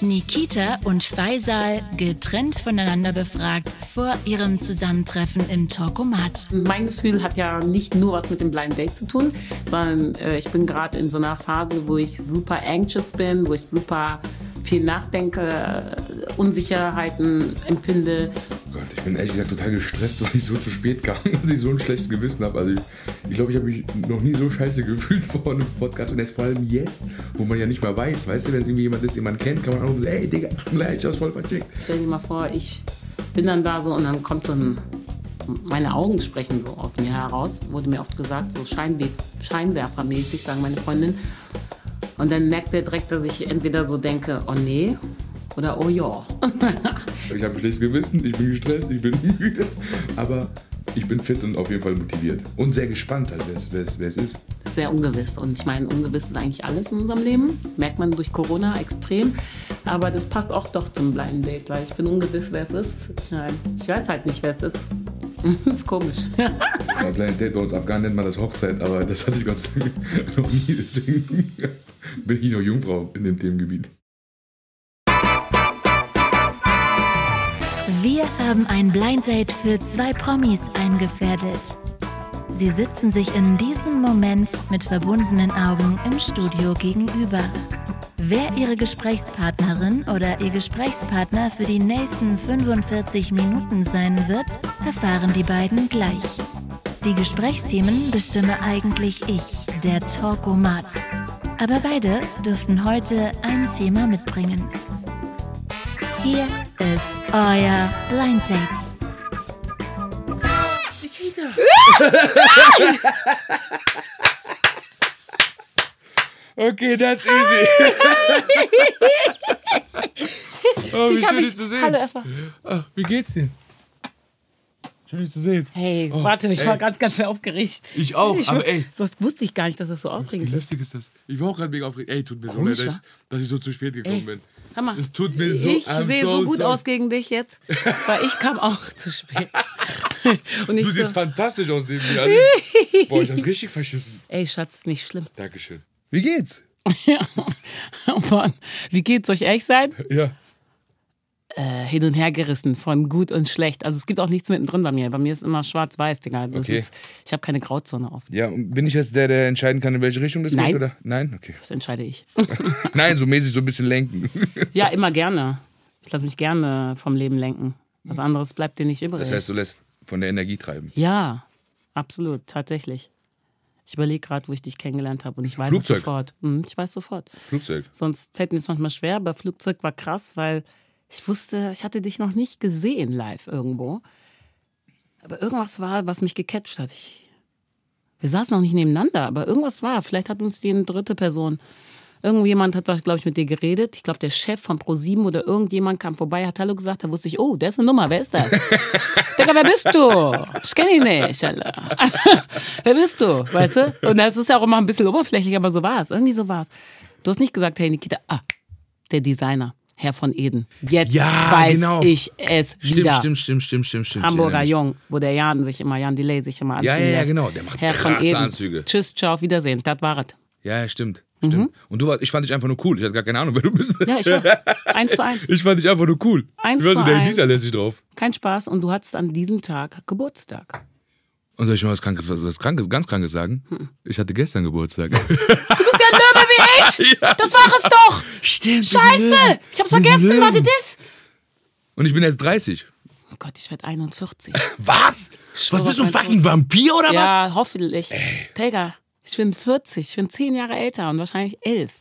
Nikita und Faisal getrennt voneinander befragt vor ihrem Zusammentreffen im Talkomat. Mein Gefühl hat ja nicht nur was mit dem Blind Date zu tun, sondern äh, ich bin gerade in so einer Phase, wo ich super anxious bin, wo ich super viel nachdenke, Unsicherheiten empfinde. Oh Gott, ich bin ehrlich gesagt total gestresst, weil ich so zu spät kam, dass ich so ein schlechtes Gewissen habe. Also ich glaube, ich, glaub, ich habe mich noch nie so scheiße gefühlt vor einem Podcast und jetzt vor allem jetzt, wo man ja nicht mehr weiß, weißt du, wenn es irgendwie jemand ist, den man kennt, kann man auch sagen, ey Digga, gleich, ich hab's voll vercheckt. Stell dir mal vor, ich bin dann da so und dann kommt so ein meine Augen sprechen so aus mir heraus, wurde mir oft gesagt, so Scheinwe Scheinwerfermäßig, sagen meine Freundin. Und dann merkt er direkt, dass ich entweder so denke, oh nee, oder oh ja. ich habe ein schlechtes Gewissen, ich bin gestresst, ich bin müde, aber ich bin fit und auf jeden Fall motiviert. Und sehr gespannt, halt, wer es ist. Sehr ungewiss. Und ich meine, ungewiss ist eigentlich alles in unserem Leben. Merkt man durch Corona extrem. Aber das passt auch doch zum Blind Date, weil ich bin ungewiss, wer es ist. Nein, ich weiß halt nicht, wer es ist. Das ist komisch. Ja, Blind Date bei uns Afghanen nennt man das Hochzeit, aber das hatte ich Gott sei Dank noch nie. Deswegen bin ich noch Jungfrau in dem Themengebiet. Wir haben ein Blind Date für zwei Promis eingefädelt. Sie sitzen sich in diesem Moment mit verbundenen Augen im Studio gegenüber. Wer ihre Gesprächspartnerin oder ihr Gesprächspartner für die nächsten 45 Minuten sein wird, erfahren die beiden gleich. Die Gesprächsthemen bestimme eigentlich ich, der Talkomat. Aber beide dürften heute ein Thema mitbringen. Hier ist euer Blind Date. okay, that's easy. oh, wie schön dich zu sehen. Hallo erstmal. Ach, wie geht's dir? Schön dich zu sehen. Hey, Oh, warte, ich ey. war ganz, ganz aufgeregt. Ich auch, Ich, aber ey. So wusste ich gar nicht, dass das so Wie aufregend ist. lustig ist das? Ich war auch gerade mega aufgeregt. Ey, tut mir so leid, dass, ich- dass ich so zu spät gekommen Ey, bin. Mal, Es tut mir so- ich sehe so so gut aus gegen dich jetzt, weil ich kam auch zu spät. Und ich Du so, siehst fantastisch aus neben mir. Boah, ich hab's richtig verschissen. ey Schatz, nicht schlimm. Dankeschön. Wie geht's? Oh Mann, wie geht's euch ehrlich sein? Ja. Äh, hin und her gerissen von gut und schlecht. Also es gibt auch nichts mittendrin bei mir. Bei mir ist immer schwarz-weiß, Digga. Das Okay. ist, ich habe keine Grauzone auf. Ja, und bin ich jetzt der, der entscheiden kann, in welche Richtung das Nein. geht? Oder? Nein? Okay. Das entscheide ich. Nein, so mäßig so ein bisschen lenken. ja, immer gerne. Ich lasse mich gerne vom Leben lenken. Was anderes bleibt dir nicht übrig. Das heißt, du lässt von der Energie treiben. Ja, absolut, tatsächlich. Ich überlege gerade, wo ich dich kennengelernt habe und ich weiß Flugzeug. sofort. Hm, ich weiß sofort. Flugzeug. Sonst fällt mir es manchmal schwer, aber Flugzeug war krass, weil ich wusste, ich hatte dich noch nicht gesehen live irgendwo. Aber irgendwas war, was mich gecatcht hat. Ich, wir saßen noch nicht nebeneinander, aber irgendwas war. Vielleicht hat uns die eine dritte Person. Irgendjemand hat, glaube ich, mit dir geredet. Ich glaube, der Chef von ProSieben oder irgendjemand kam vorbei, hat Hallo gesagt. Da wusste ich, oh, der ist eine Nummer. Wer ist das? Digga, wer bist du? Ich kenne ihn nicht, wer bist du? Weißt du? Und das ist ja auch immer ein bisschen oberflächlich, aber so war es. Irgendwie so war es. Du hast nicht gesagt, hey Nikita, ah, der Designer, Herr von Eden. Jetzt Ja, weiß genau. ich es wieder. Stimmt, stimmt, stimmt, stimmt, stimmt. Hamburger Ich erinnere Jung, wo der Jan sich immer, Jan Delay sich immer anziehen Ja, ja, ja, genau. Der macht Herr von krasse Eden. Anzüge. Tschüss, ciao, auf Wiedersehen. Das war es. Ja, ja, stimmt. stimmt. Und du warst, ich fand dich einfach nur cool. Ich hatte gar keine Ahnung, wer du bist. Ja, ich war eins zu eins. Ich fand dich einfach nur cool. Eins du warst zu der eins. Elisa lässig drauf. Kein Spaß und du hattest an diesem Tag Geburtstag. Und soll ich mal was Krankes, was, was Krankes, ganz Krankes sagen? Hm. Ich hatte gestern Geburtstag. Du bist ja ein Löwe wie ich! Das war es doch! Stimmt. Scheiße! Ich hab's vergessen, warte das! Und ich bin jetzt 30. Oh Gott, ich werde 41. Was? Was bist du, ein fucking Vampir oder was? Ja, hoffentlich. Digga, ich bin 40, ich bin 10 Jahre älter und wahrscheinlich 11.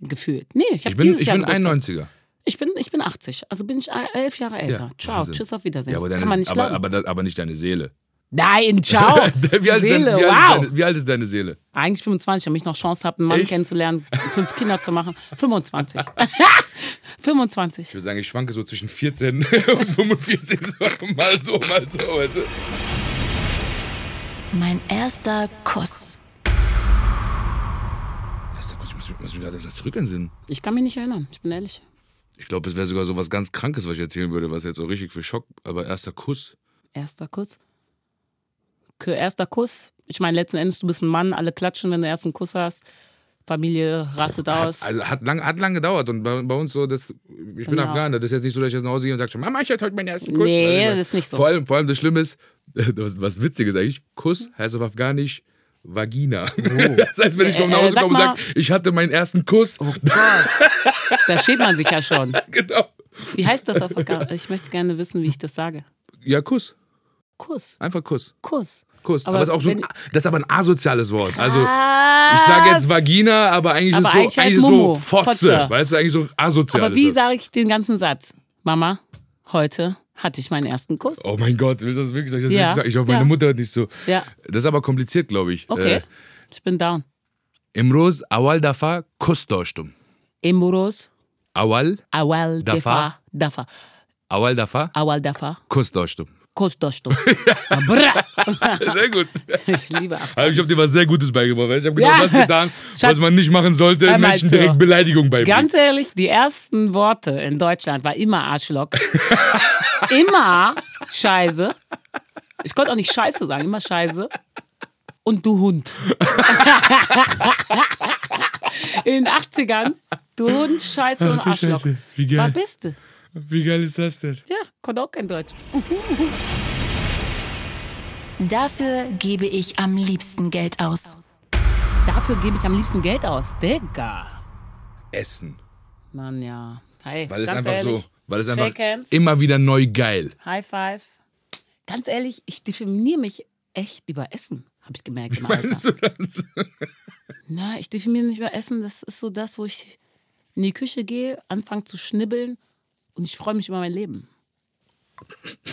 Gefühlt. Nee, ich habe Ich bin, dieses ich Jahr bin Geburtstag. 91er. Ich bin, ich bin 80, also bin ich 11 Jahre älter. Ciao, Wahnsinn. tschüss, auf Wiedersehen. Ja, aber, Kann man nicht aber, glauben. aber, das- aber nicht deine Seele. Nein, ciao. wie, alt ist Seele, dein, wie, alt wow. deine, wie alt ist deine Seele? Eigentlich 25, damit ich noch Chance habe, einen Mann Echt? kennenzulernen, fünf Kinder zu machen. 25. 25. Ich würde sagen, ich schwanke so zwischen 14 und 45. So, mal so, mal so, weißt du? Mein erster Kuss. Erster Gott, ich muss, muss mich gerade zurück entsinnen. Ich kann mich nicht erinnern, ich bin ehrlich. Ich glaube, es wäre sogar so was ganz Krankes, was ich erzählen würde, was jetzt so richtig für Schock. Aber erster Kuss. Erster Kuss. Erster Kuss. Ich meine, letzten Endes, du bist ein Mann, alle klatschen, wenn du erst einen Kuss hast. Familie rastet aus. Also hat lang, hat lang gedauert und bei, bei uns so, das, ich bin Genau. Afghaner, das ist jetzt nicht so, dass ich jetzt nach Hause gehe und sage, Mama, ich hatte heute meinen ersten Kuss. Nee, meine, das ist nicht so. Vor allem, vor allem das Schlimme ist, was, was Witziges eigentlich, Kuss heißt auf Afghanisch Vagina. Das heißt, wenn ich Äh, nach äh, Hause sag komme und sage, ich hatte meinen ersten Kuss, Oh Gott. da schämt man sich ja schon. genau. Wie heißt das auf Afghan- Ich möchte gerne wissen, wie ich das sage. Ja, Kuss. Kuss. Einfach Kuss. Kuss. Kuss. Aber, Aber das ist auch so, das ist aber ein asoziales Wort. Also, ich sage jetzt Vagina, aber eigentlich Aber ist so, eigentlich so Fotze. Fotze. Weißt du, eigentlich so asozial. Aber wie sage ich den ganzen Satz? Mama, heute hatte ich meinen ersten Kuss. Oh mein Gott, willst du das wirklich sagen? Ich, Ja. ich hoffe, meine Ja. Mutter hört nicht so. Ja. Das ist aber kompliziert, glaube ich. Okay. Äh, Ich bin down. Imroz awal dafa kuss doshtum. Emuros, Awal, awal Dafa? dafa. awal dafa Awal dafa, kuss. Bra. Sehr gut. Ich liebe Afghanistan. ich habe dir was sehr Gutes beigebracht. Ich habe genau Ja. das getan, was man nicht machen sollte, hör Menschen direkt Beleidigung beibringen. Ganz ehrlich, die ersten Worte in Deutschland war immer Arschloch. immer Scheiße. Ich konnte auch nicht Scheiße sagen, immer Scheiße. Und du Hund. in den 80ern, du Hund, Scheiße und Ach du Arschloch. Scheiße, wie geil. Was bist du? Wie geil ist das denn? Ja, konnte auch kein Deutsch. Dafür gebe ich am liebsten Geld aus. Dafür gebe ich am liebsten Geld aus. Digga. Essen. Mann, ja. Hey, Weil es ganz einfach ehrlich, so, weil es einfach hands. immer wieder neu geil. High five. Ganz ehrlich, ich definiere mich echt über Essen, habe ich gemerkt im Alter. Meinst du das? Na, ich definiere mich über Essen. Das ist so das, wo ich in die Küche gehe, anfange zu schnibbeln und ich freue mich über mein Leben.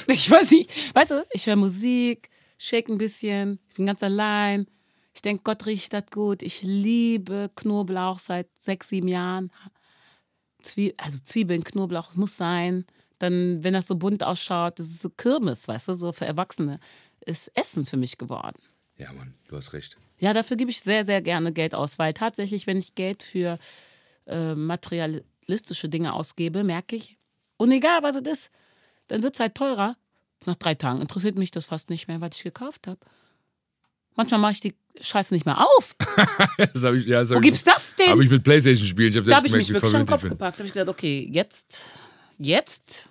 Ich weiß nicht, weißt du, ich höre Musik, shake ein bisschen, ich bin ganz allein. Ich denke, Gott riecht das gut. Ich liebe Knoblauch seit sechs, sieben Jahren. Zwie also Zwiebeln, Knoblauch muss sein. Dann, wenn das so bunt ausschaut, das ist so Kirmes, weißt du, so für Erwachsene, ist Essen für mich geworden. Ja, Mann, du hast recht. Ja, dafür gebe ich sehr, sehr gerne Geld aus, weil tatsächlich, wenn ich Geld für äh, materialistische Dinge ausgebe, merke ich, und egal was es ist, dann wird es halt teurer. Nach drei Tagen interessiert mich das fast nicht mehr, was ich gekauft habe. Manchmal mache ich die Scheiße nicht mehr auf. Das hab ich, ja, das Wo hab gibt's das denn? Habe ich mit Playstation spielen. Ich habe da habe ich mich wirklich an den Kopf ich bin. gepackt. Da habe ich gedacht, okay, jetzt, jetzt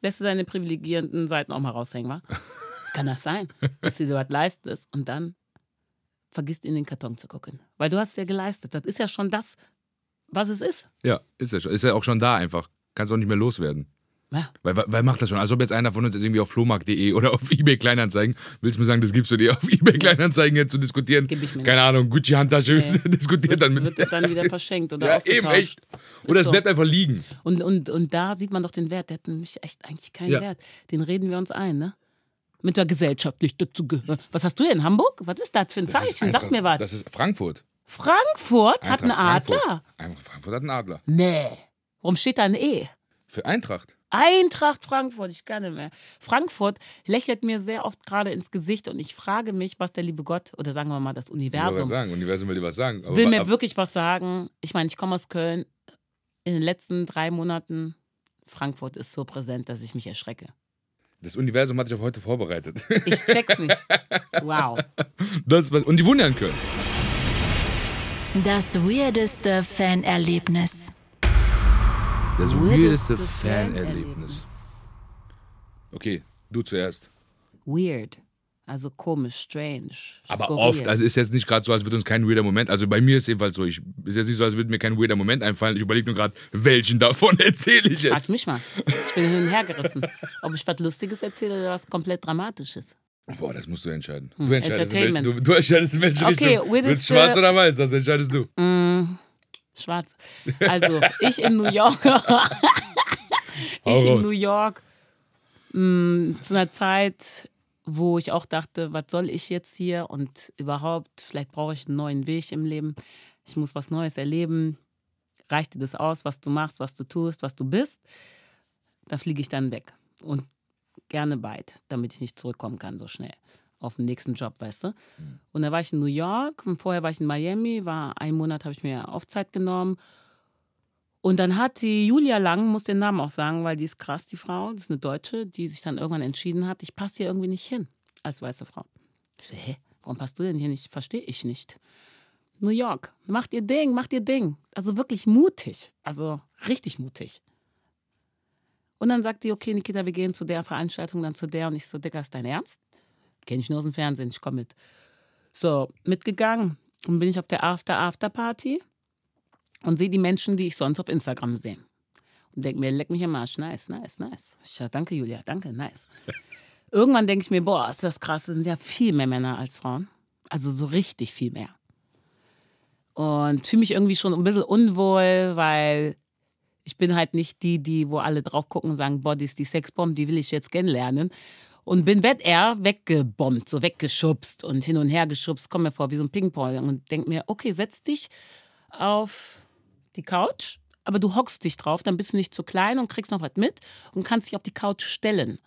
lässt du deine privilegierenden Seiten auch mal raushängen, wa? Kann das sein, dass du dir was leistest und dann vergisst in den Karton zu gucken? Weil du hast es ja geleistet. Das ist ja schon das, was es ist. Ja, ist ja, schon, ist ja auch schon da einfach. Kannst auch nicht mehr loswerden. Ja. Weil, weil, macht das schon. Als ob jetzt einer von uns jetzt irgendwie auf flohmarkt.de oder auf eBay Kleinanzeigen, willst du mir sagen, das gibst du dir auf eBay Kleinanzeigen jetzt zu diskutieren? Gib ich mir Keine Ahnung, Gucci Handtasche Nee. diskutiert dann mit. Wird dann wieder verschenkt oder ja, eben echt. Oder es so. bleibt einfach liegen. Und, und, und da sieht man doch den Wert. Der hat nämlich echt eigentlich keinen Ja. Wert. Den reden wir uns ein, ne? Mit der gesellschaftlich dazugehören. Was hast du denn in Hamburg? Was ist das für ein Das Zeichen? Sag Eintracht- mir was. Das ist Frankfurt. Frankfurt hat einen Eintracht Adler? Frankfurt. Eintracht Frankfurt hat einen Adler. Nee. Warum steht da ein E? Für Eintracht. Eintracht Frankfurt, ich kann nicht mehr. Frankfurt lächelt mir sehr oft gerade ins Gesicht und ich frage mich, was der liebe Gott oder sagen wir mal das Ich Universum gerade sagen, Universum will dir was sagen. Aber will mir wirklich was sagen. Ich meine, ich komme aus Köln. In den letzten drei Monaten Frankfurt ist so präsent, dass ich mich erschrecke. das Universum hat dich auf heute vorbereitet. Ich check's nicht. Wow. Das, und die in Köln. Das weirdeste Fanerlebnis. Das weirdeste Fanerlebnis. Okay, du zuerst. Weird. Also komisch, strange. Aber skurril. oft, also ist jetzt nicht gerade so, als würde uns kein weirder Moment, also bei mir ist es jedenfalls so, ich, ist jetzt nicht so, als würde mir kein weirder Moment einfallen. Ich überlege nur gerade, welchen davon erzähle ich Frag jetzt. mich mal. Ich bin hin und her gerissen. Ob ich was Lustiges erzähle oder was komplett Dramatisches. Boah, das musst du entscheiden. Du entscheidest, in welche, Hm, Entertainment. du, du entscheidest in welche Okay, Richtung. Willst schwarz oder weiß, das entscheidest du. Mm, schwarz. Also, ich in New York. Ich in. New York. mm, zu einer Zeit, wo ich auch dachte, was soll ich jetzt hier und überhaupt, vielleicht brauche ich einen neuen Weg im Leben. Ich muss was Neues erleben. Reicht dir das aus, was du machst, was du tust, was du bist? Da fliege ich dann weg. Und gerne weit, damit ich nicht zurückkommen kann so schnell auf den nächsten Job, weißt du. Und da war ich in New York und vorher war ich in Miami, war einen Monat habe ich mir Aufzeit genommen. Und dann hat die Julia Lang, muss den Namen auch sagen, weil die ist krass, die Frau, das ist eine Deutsche, die sich dann irgendwann entschieden hat, ich passe hier irgendwie nicht hin als weiße Frau. Ich so, hä, warum passt du denn hier nicht? Verstehe ich nicht. New York. Macht ihr Ding, macht ihr Ding. Also wirklich mutig. Also richtig mutig. Und dann sagt die, okay, Nikita, wir gehen zu der Veranstaltung, dann zu der. Und ich so, Dicker, ist dein Ernst? Kenn ich nur aus dem Fernsehen, ich komme mit. So, mitgegangen. Und bin ich auf der After-After-Party und sehe die Menschen, die ich sonst auf Instagram sehe. Und denke mir, leck mich am Arsch, nice, nice, nice. Ich sage, danke, Julia, danke, nice. Irgendwann denke ich mir, boah, ist das krass, es sind ja viel mehr Männer als Frauen. Also so richtig viel mehr. Und fühle mich irgendwie schon ein bisschen unwohl, weil ich bin halt nicht die, die, wo alle drauf gucken und sagen, boah, die ist die Sexbomb, die will ich jetzt kennenlernen. Und bin Wettehr weggebombt, so weggeschubst und hin und her geschubst, komme mir vor wie so ein Ping-Pong und denke mir, okay, setz dich auf die Couch, aber du hockst dich drauf, dann bist du nicht zu klein und kriegst noch was mit und kannst dich auf die Couch stellen.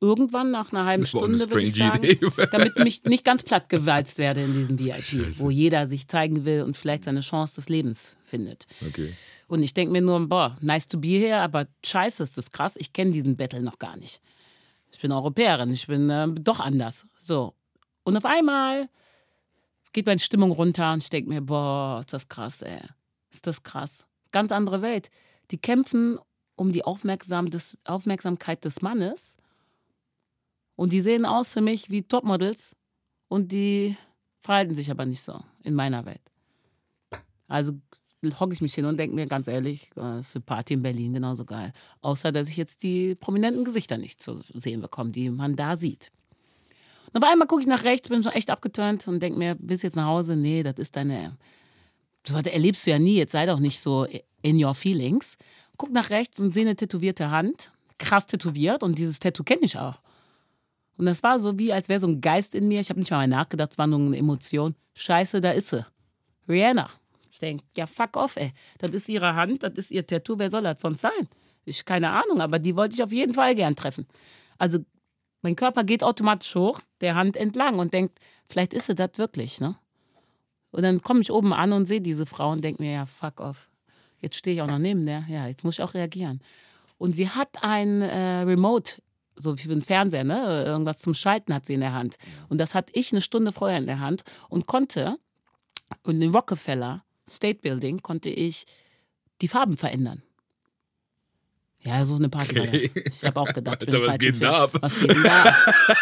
Irgendwann nach einer halben Stunde würde ich sagen, Idee. damit mich nicht ganz platt gewalzt werde in diesem VIP, wo jeder sich zeigen will und vielleicht seine Chance des Lebens findet. Okay. Und ich denke mir nur, boah, nice to be here, aber scheiße, ist das krass, ich kenne diesen Battle noch gar nicht. Ich bin Europäerin, ich bin äh, doch anders. So. Und auf einmal geht meine Stimmung runter und ich denke mir, boah, ist das krass, ey. Ist das krass. Ganz andere Welt. Die kämpfen um die Aufmerksam des, Aufmerksamkeit des Mannes und die sehen aus für mich wie Topmodels und die verhalten sich aber nicht so in meiner Welt. Also hocke ich mich hin und denke mir ganz ehrlich, äh, ist eine Party in Berlin genauso geil. Außer, dass ich jetzt die prominenten Gesichter nicht zu sehen bekomme, die man da sieht. Und auf einmal gucke ich nach rechts, bin schon echt abgeturnt und denke mir, du jetzt nach Hause? Nee, das ist deine. So was erlebst du ja nie, jetzt sei doch nicht so in your feelings. Guck nach rechts und sehe eine tätowierte Hand, krass tätowiert und dieses Tattoo kenne ich auch. Und das war so wie, als wäre so ein Geist in mir. Ich habe nicht mal nachgedacht, es war nur eine Emotion. Scheiße, da ist sie. Rihanna. Ich denke, ja, fuck off, ey. Das ist ihre Hand, das ist ihr Tattoo. Wer soll das sonst sein? Ich keine Ahnung, aber die wollte ich auf jeden Fall gern treffen. Also, mein Körper geht automatisch hoch, der Hand entlang und denkt, vielleicht ist sie das wirklich, ne? Und dann komme ich oben an und sehe diese Frau und denke mir, ja, fuck off. Jetzt stehe ich auch noch neben der. Ja, jetzt muss ich auch reagieren. Und sie hat ein äh, Remote, so wie für einen Fernseher, ne? Irgendwas zum Schalten hat sie in der Hand. Und das hatte ich eine Stunde vorher in der Hand und konnte, und in Rockefeller State Building, konnte ich die Farben verändern. Ja, so eine Party war Okay. das. Ich habe auch gedacht, Alter, was geht da ab? Was geht denn da ab?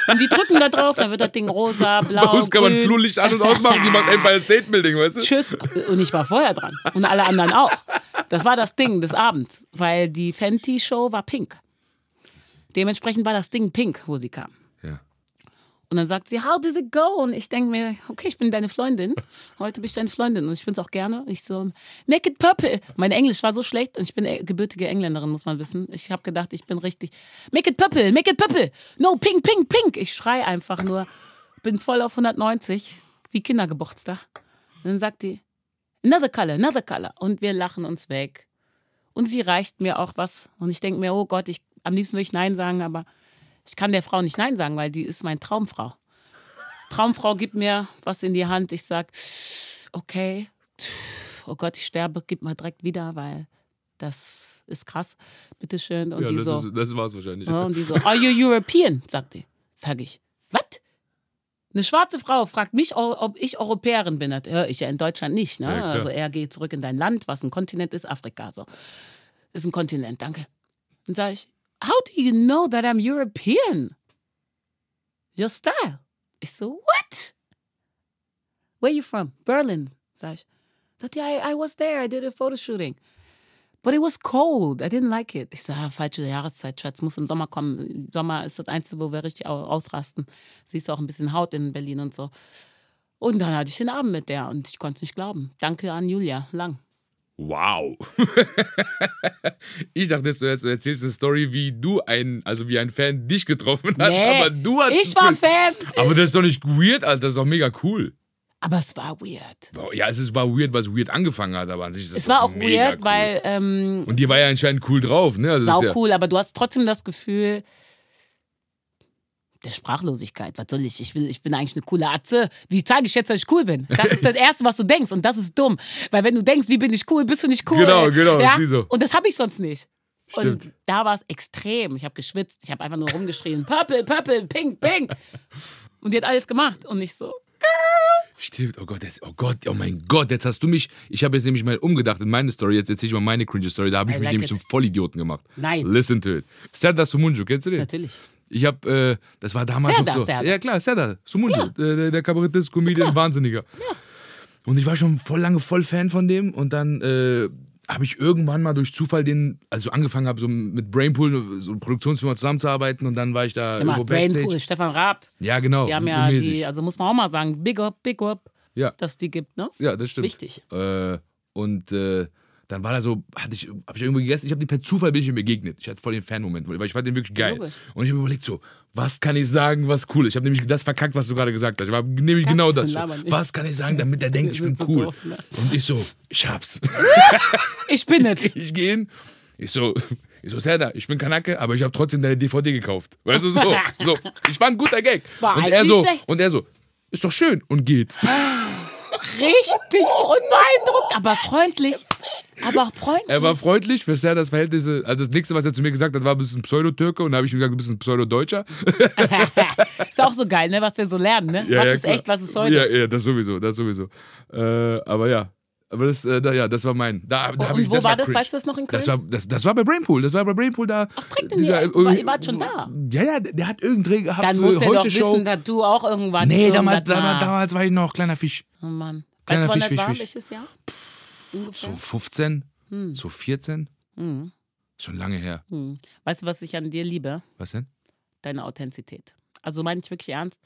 Und die drücken da drauf, dann wird das Ding rosa, blau, Bei uns kann man grün. Flurlicht an- und ausmachen, die macht Empire State Building, weißt du? Tschüss. Und ich war vorher dran. Und alle anderen auch. Das war das Ding des Abends, weil die Fenty-Show war pink. Dementsprechend war das Ding pink, wo sie kam. Und dann sagt sie, how does it go? Und ich denke mir, okay, ich bin deine Freundin. Heute bin ich deine Freundin und ich bin es auch gerne. Ich so, naked purple. Mein Englisch war so schlecht und ich bin äh, gebürtige Engländerin, muss man wissen. Ich habe gedacht, ich bin richtig, make it purple, make it purple. No, pink, pink, pink. Ich schrei einfach nur, bin voll auf 190, wie Kindergeburtstag. Und dann sagt die, another color, another color. Und wir lachen uns weg. Und sie reicht mir auch was. Und ich denke mir, oh Gott, ich, am liebsten würde ich Nein sagen, aber ich kann der Frau nicht Nein sagen, weil die ist meine Traumfrau. Traumfrau gibt mir was in die Hand. Ich sag, okay, oh Gott, ich sterbe, gib mal direkt wieder, weil das ist krass. Bitteschön. Und Ja, die das, so, ist, das war's wahrscheinlich. ja, und die so, are you European? sagt die. Sag ich, was? Eine schwarze Frau fragt mich, ob ich Europäerin bin. Das höre ich ja in Deutschland nicht. Ne? Ja, also er geht zurück in dein Land, was ein Kontinent ist, Afrika. So. Ist ein Kontinent, danke. Und sage ich, how do you know that I'm European? Your style. Ich so, what? Where you from? Berlin, sag ich. Sagt, ja, I, I was there, I did a photo shooting. But it was cold. I didn't like it. Ich sage, falsche Jahreszeit, Schatz. Muss im Sommer kommen. Im Sommer ist das Einzige, wo wir richtig au- ausrasten. Siehst du auch ein bisschen Haut in Berlin und so. Und dann hatte ich den Abend mit der und ich konnte es nicht glauben. Danke an Julia Lang. Wow. ich dachte jetzt, du erzählst eine Story, wie du ein, also wie ein Fan dich getroffen hat, Nee, aber du hast. ich war Fan. Aber das ist doch nicht weird, Alter, das ist doch mega cool. Aber es war weird. Ja, es ist, war weird, weil es weird angefangen hat, aber an sich ist das Es war auch weird, cool. weil ähm, Und die war ja anscheinend cool drauf, ne? Also sau ja, cool, aber du hast trotzdem das Gefühl der Sprachlosigkeit. Was soll ich? Ich, will, ich bin eigentlich eine coole Atze. Wie zeige ich jetzt, dass ich cool bin? Das ist das Erste, was du denkst. Und das ist dumm. Weil wenn du denkst, wie bin ich cool, bist du nicht cool. Genau, genau, Ja? so. Und das habe ich sonst nicht. Stimmt. Und da war es extrem. Ich habe geschwitzt. Ich habe einfach nur rumgeschrien. Purple, purple, pink, pink. Und die hat alles gemacht. Und ich so, Stimmt, oh Gott, jetzt, oh Gott, oh mein Gott, jetzt hast du mich, ich habe jetzt nämlich mal umgedacht in meine Story, jetzt erzähle ich mal meine cringe Story, da habe ich I mich like nämlich it. zum Vollidioten gemacht. Nein. Listen to it. Serdar Sumunju, kennst du den? Natürlich. Ich habe, äh, das war damals Serdar, noch so. Serdar. Ja klar, Serdar Sumunju, der, der, Kabarettist, Comedian, Wahnsinniger. Und ich war schon voll lange voll Fan von dem und dann äh, habe ich irgendwann mal durch Zufall den, also angefangen habe, so mit Brainpool, so Produktionsfirma zusammenzuarbeiten und dann war ich da Immer irgendwo Backstage. Brainpool, Stefan Raab. Ja, genau. Die haben ja mäßig. die, also muss man auch mal sagen, big up, big up, ja. dass die gibt, ne? Ja, das stimmt. Wichtig. Äh, und äh, dann war da so, hatte ich, habe ich irgendwo gegessen, ich habe den per Zufall bin ich ihm begegnet. Ich hatte voll den Fan-Moment, weil ich fand den wirklich geil. logisch. Und ich habe überlegt so, was kann ich sagen, was cool ist. Ich habe nämlich das verkackt, was du gerade gesagt hast. Ich war nämlich genau das. So. Was kann ich sagen, damit er denkt, ich bin so cool. doof, ne? Und ich so, ich hab's. Ich bin es. ich gehe hin, ich so, ich so, Serda, ich bin Kanake, aber ich habe trotzdem deine DVD gekauft. Weißt du, so, so. Ich war ein guter Gag. War und eigentlich er so, schlecht. und er so, ist doch schön und geht. Richtig unbeeindruckt, aber freundlich. Aber freundlich. Er war freundlich, sehr das Verhältnisse. Also das nächste, was er zu mir gesagt hat, war, du bist ein Pseudotürke und da habe ich ihm gesagt, du bist ein Pseudodeutscher. ist auch so geil, ne? Was wir so lernen, ne? was ist klar. echt, was ist heute? Ja, ja, das sowieso, das sowieso. Äh, aber ja, aber das, äh, da, ja, das war mein. Da, da Und ich, wo das war das? cringe. Weißt du das noch in Köln? Das war, das, das war bei Brainpool. Das war bei Brainpool da. Ach, trinkt denn ihr? War- ihr wart schon da? Ja, ja, der hat irgendeinen Dreh gehabt Dann für muss er doch Show. wissen, dass du auch irgendwann. nee, damals, damals, damals war ich noch kleiner Fisch. Oh Mann. Kleiner weißt du, wann Fisch, das war? Welches Jahr? So Ungefähr. 15, Hm. so 14. Schon lange her. Hm. Weißt du, was ich an dir liebe? Was denn? Deine Authentizität. Also meine ich wirklich ernst.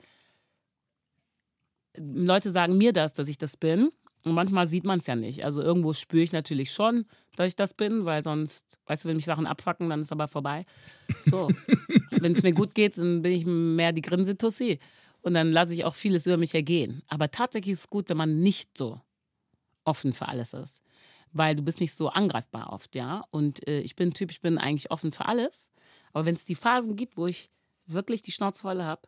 Leute sagen mir das, dass ich das bin. Und manchmal sieht man es ja nicht. Also irgendwo spüre ich natürlich schon, dass ich das bin, weil sonst, weißt du, wenn mich Sachen abfacken, dann ist aber vorbei. So. wenn es mir gut geht, dann bin ich mehr die Grinsetussi. Und dann lasse ich auch vieles über mich ergehen. Aber tatsächlich ist es gut, wenn man nicht so offen für alles ist. Weil du bist nicht so angreifbar oft, ja. Und äh, ich bin ein Typ, ich bin eigentlich offen für alles. Aber wenn es die Phasen gibt, wo ich wirklich die Schnauze voll habe,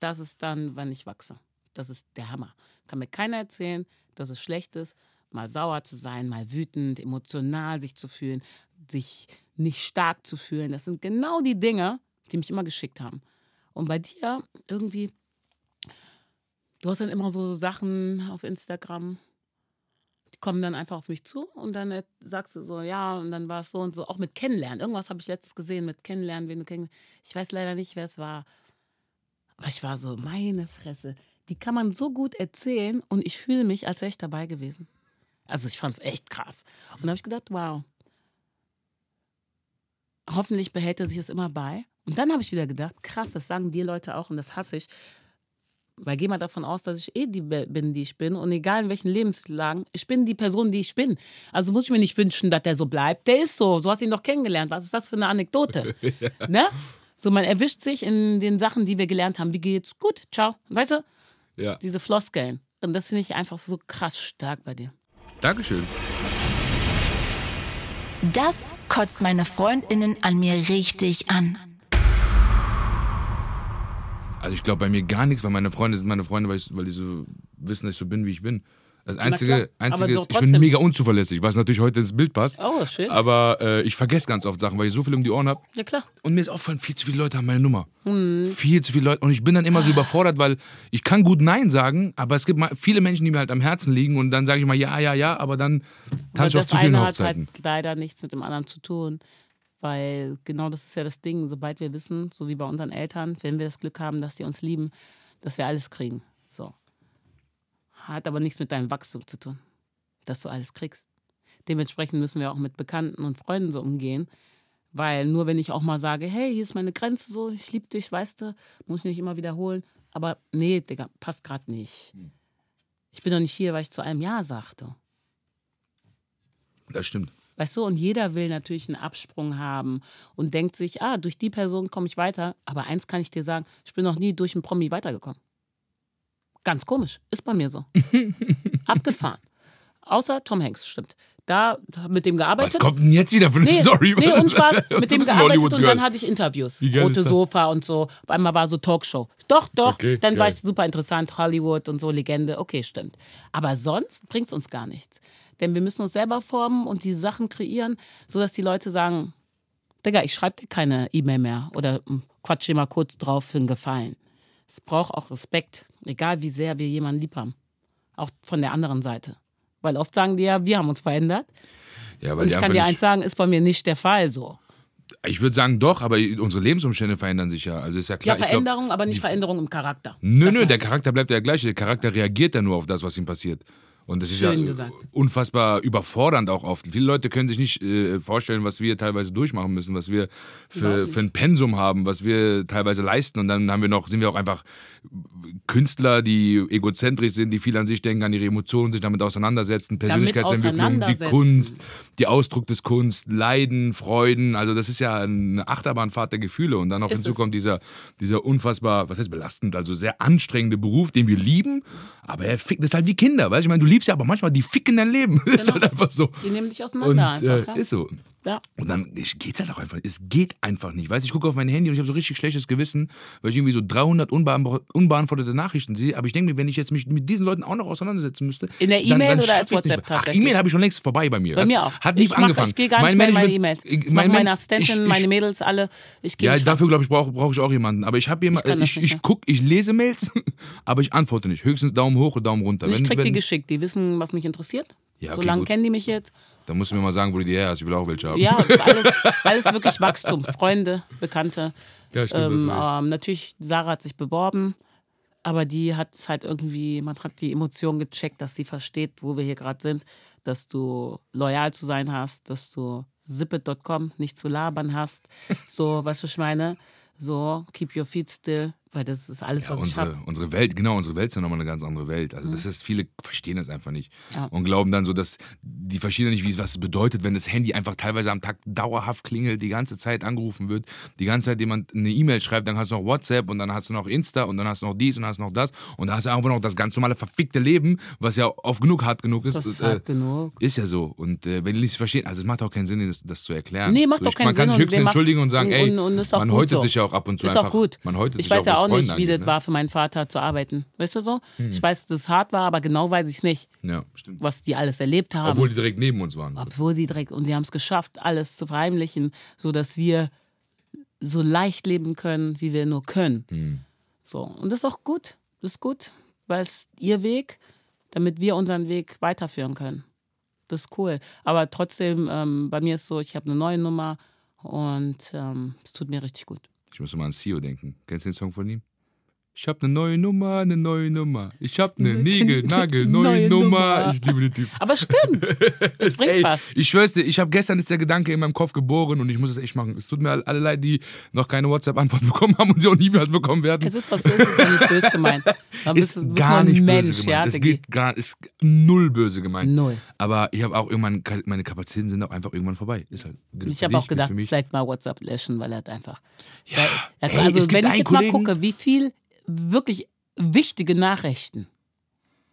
das ist dann, wann ich wachse. Das ist der Hammer. Kann mir keiner erzählen, dass es schlecht ist, mal sauer zu sein, mal wütend, emotional sich zu fühlen, sich nicht stark zu fühlen. Das sind genau die Dinge, die mich immer geschickt haben. Und bei dir irgendwie, du hast dann immer so Sachen auf Instagram, die kommen dann einfach auf mich zu und dann sagst du so, ja, und dann war es so und so, auch mit Kennenlernen. Irgendwas habe ich letztes gesehen mit Kennenlernen, wen du kennengelernt Ich weiß leider nicht, wer es war. Aber ich war so, meine Fresse, die kann man so gut erzählen und ich fühle mich, als wäre ich dabei gewesen. Also ich fand es echt krass. Und da habe ich gedacht, wow, hoffentlich behält er sich das immer bei. Und dann habe ich wieder gedacht, krass, das sagen die Leute auch und das hasse ich. Weil geh mal davon aus, dass ich eh die bin, die ich bin. Und egal in welchen Lebenslagen, ich bin die Person, die ich bin. Also muss ich mir nicht wünschen, dass der so bleibt. Der ist so. So hast du ihn doch kennengelernt. Was ist das für eine Anekdote? Ne? So, man erwischt sich in den Sachen, die wir gelernt haben. Wie geht's? Gut, ciao. Weißt du, Ja. diese Floskeln. Und das finde ich einfach so krass stark bei dir. Dankeschön. Das kotzt meine Freundinnen an mir richtig an. Also ich glaube bei mir gar nichts, weil meine Freunde sind meine Freunde, weil, ich, weil die so wissen, dass ich so bin, wie ich bin. Das Einzige, Einzige ist, ich bin mega unzuverlässig, was natürlich heute ins Bild passt. Oh, schön. Aber äh, ich vergesse ganz oft Sachen, weil ich so viel um die Ohren habe. Ja, klar. Und mir ist aufgefallen, viel zu viele Leute haben meine Nummer. Hm. Viel zu viele Leute. Und ich bin dann immer so überfordert, weil ich kann gut Nein sagen, aber es gibt viele Menschen, die mir halt am Herzen liegen. Und dann sage ich mal ja, ja, ja, aber dann tanze ich auf das zu vielen eine hat Hochzeiten. halt leider nichts mit dem anderen zu tun. Weil genau das ist ja das Ding. Sobald wir wissen, so wie bei unseren Eltern, wenn wir das Glück haben, dass sie uns lieben, dass wir alles kriegen. So. Hat aber nichts mit deinem Wachstum zu tun, dass du alles kriegst. Dementsprechend müssen wir auch mit Bekannten und Freunden so umgehen. Weil nur wenn ich auch mal sage, hey, hier ist meine Grenze so, ich liebe dich, weißt du, muss ich nicht immer wiederholen. Aber nee, Digga, passt gerade nicht. Ich bin doch nicht hier, weil ich zu einem Ja sagte. Das stimmt. Weißt du, und jeder will natürlich einen Absprung haben und denkt sich, ah, durch die Person komme ich weiter. Aber eins kann ich dir sagen, ich bin noch nie durch einen Promi weitergekommen. Ganz komisch, ist bei mir so. Abgefahren. Außer Tom Hanks, stimmt. Da mit dem Was gearbeitet. kommt denn jetzt wieder für eine Nee, Story? nee, und Spaß. Du Mit dem gearbeitet und dann hatte ich Interviews. Rote? Sofa und so. Auf einmal war so Talkshow. Doch, doch. Okay, dann war geil. ich super interessant. Hollywood und so, Legende. Okay, stimmt. Aber sonst bringt es uns gar nichts. Denn wir müssen uns selber formen und die Sachen kreieren, sodass die Leute sagen, Digga, ich schreibe dir keine E-Mail mehr oder hm, quatsch dir mal kurz drauf für einen Gefallen. Es braucht auch Respekt, egal wie sehr wir jemanden lieb haben. Auch von der anderen Seite. Weil oft sagen die ja, wir haben uns verändert. Ja, Und ich kann dir eins sagen, ist bei mir nicht der Fall so. Ich würde sagen doch, aber unsere Lebensumstände verändern sich ja. Also ist ja Ja, klar. glaub, Veränderung, aber nicht Veränderung im Charakter. Nö, Das nö, der. Charakter bleibt ja der gleiche. Der Charakter reagiert ja nur auf das, was ihm passiert. Und das ist Schön ja gesagt. unfassbar überfordernd auch oft. Viele Leute können sich nicht äh, vorstellen, was wir teilweise durchmachen müssen, was wir für, für ein Pensum haben, was wir teilweise leisten. Und dann haben wir noch, sind wir auch einfach Künstler, die egozentrisch sind, die viel an sich denken, an ihre Emotionen, sich damit auseinandersetzen, Persönlichkeitsentwicklung, die. Kunst, die Ausdruck des Kunst, Leiden, Freuden. Also das ist ja eine Achterbahnfahrt der Gefühle. Und dann noch Ist hinzu es. kommt dieser, dieser unfassbar, was heißt belastend, also sehr anstrengende Beruf, den wir lieben. Aber er fickt, das ist halt wie Kinder, weißt du? Ich meine, du liebst ja, aber manchmal die ficken dein Leben. ist Genau. halt einfach so. Die nehmen dich Und auseinander einfach. äh, ja. ist so. Ja. Und dann ich- geht's halt auch einfach. Es geht einfach nicht. Weißt du, ich gucke auf mein Handy und ich habe so richtig schlechtes Gewissen, weil ich irgendwie so 300 unbeantwo- unbeantwortete Nachrichten sehe. Aber ich denke mir, wenn ich jetzt mich mit diesen Leuten auch noch auseinandersetzen müsste. In der E-Mail oder als nicht WhatsApp. Ach? E-Mail habe ich schon längst vorbei bei mir. Bei mir auch. Hat nie ich mach, angefangen. Ich gehe gar nicht Mein mehr in meine E-Mails. Mein meine Assistentin, ich- meine Mädels alle. Ich Ja, nicht dafür glaube ich brauche brauch ich auch jemanden. Aber ich habe jemanden, Ich ich, nicht ich, mehr. guck, ich lese Mails, aber ich antworte nicht. Höchstens Daumen hoch und Daumen runter. Ich Wenn- krieg die geschickt. Die wissen, was mich interessiert. Ja, okay, so lange gut. kennen die mich jetzt. Dann musst du mir mal sagen, wo du die her hast. Ich will auch welche haben. Ja, alles, alles wirklich Wachstum. Freunde, Bekannte. Ja, stimmt, Ähm, ähm, natürlich, Sarah hat sich beworben, aber die hat halt irgendwie, man hat die Emotionen gecheckt, dass sie versteht, wo wir hier gerade sind, dass du loyal zu sein hast, dass du zippet.com nicht zu labern hast. So, weißt du, was ich meine? So, keep your feet still, weil das ist alles, Ja, was ich unsere, habe. unsere Welt, genau, unsere Welt ist ja nochmal eine ganz andere Welt. Also das ist, viele verstehen das einfach nicht. Ja. Und glauben dann so, dass, die verstehen ja nicht, wie, was es bedeutet, wenn das Handy einfach teilweise am Tag dauerhaft klingelt, die ganze Zeit angerufen wird, die ganze Zeit jemand eine E-Mail schreibt, dann hast du noch WhatsApp und dann hast du noch Insta und dann hast du noch dies und dann hast du noch das und dann hast du einfach noch das ganz normale verfickte Leben, was ja oft genug hart genug ist. Das ist äh, halt genug. ist ja so. Und äh, wenn die nicht verstehen, also es macht auch keinen Sinn, das, das zu erklären. Nee, macht so, doch ich, keinen Man kann Sinn sich und höchstens entschuldigen und sagen, ey, und- und ist auch man häutet so. sich ja auch ab und zu Ist einfach. auch gut. Man häutet ich sich weiß auch, auch Freunde nicht, wie angeht, das ne? war für meinen Vater zu arbeiten. Weißt du so? Hm. Ich weiß, dass es hart war, aber genau weiß ich nicht, Ja, stimmt. was die alles erlebt haben. Obwohl die direkt neben uns waren. Obwohl sie direkt, und sie haben es geschafft, alles zu verheimlichen, sodass wir so leicht leben können, wie wir nur können. Hm. So, und das ist auch gut. Das ist gut, weil es ihr Weg, damit wir unseren Weg weiterführen können. Das ist cool. Aber trotzdem, ähm, bei mir ist so, ich habe eine neue Nummer und ähm, es tut mir richtig gut. Ich muss mal an CEO denken. Kennst du den Song von ihm? Ich hab eine neue Nummer, eine neue Nummer. Ich hab eine Nägel, Nagel, neue, Neue Nummer. Nummer. Ich liebe den Typ. Aber stimmt, es bringt Ey, was. ich schwör's dir, ich habe gestern ist der Gedanke in meinem Kopf geboren und ich muss es echt machen. Es tut mir alle leid, die noch keine WhatsApp-Antwort bekommen haben und sie auch nie was bekommen werden. Es ist was, es ist ja nicht böse gemeint. Man ist bist, gar nicht Mensch, böse ja. gemeint. es geht gar, ist null böse gemeint. Null. Aber ich habe auch irgendwann, meine Kapazitäten sind auch einfach irgendwann vorbei. Ist halt Ich habe auch gedacht, vielleicht mal WhatsApp löschen, weil er hat einfach. Ja, ey, also, gibt wenn ich jetzt mal Kollegen- gucke, wie viel wirklich wichtige Nachrichten.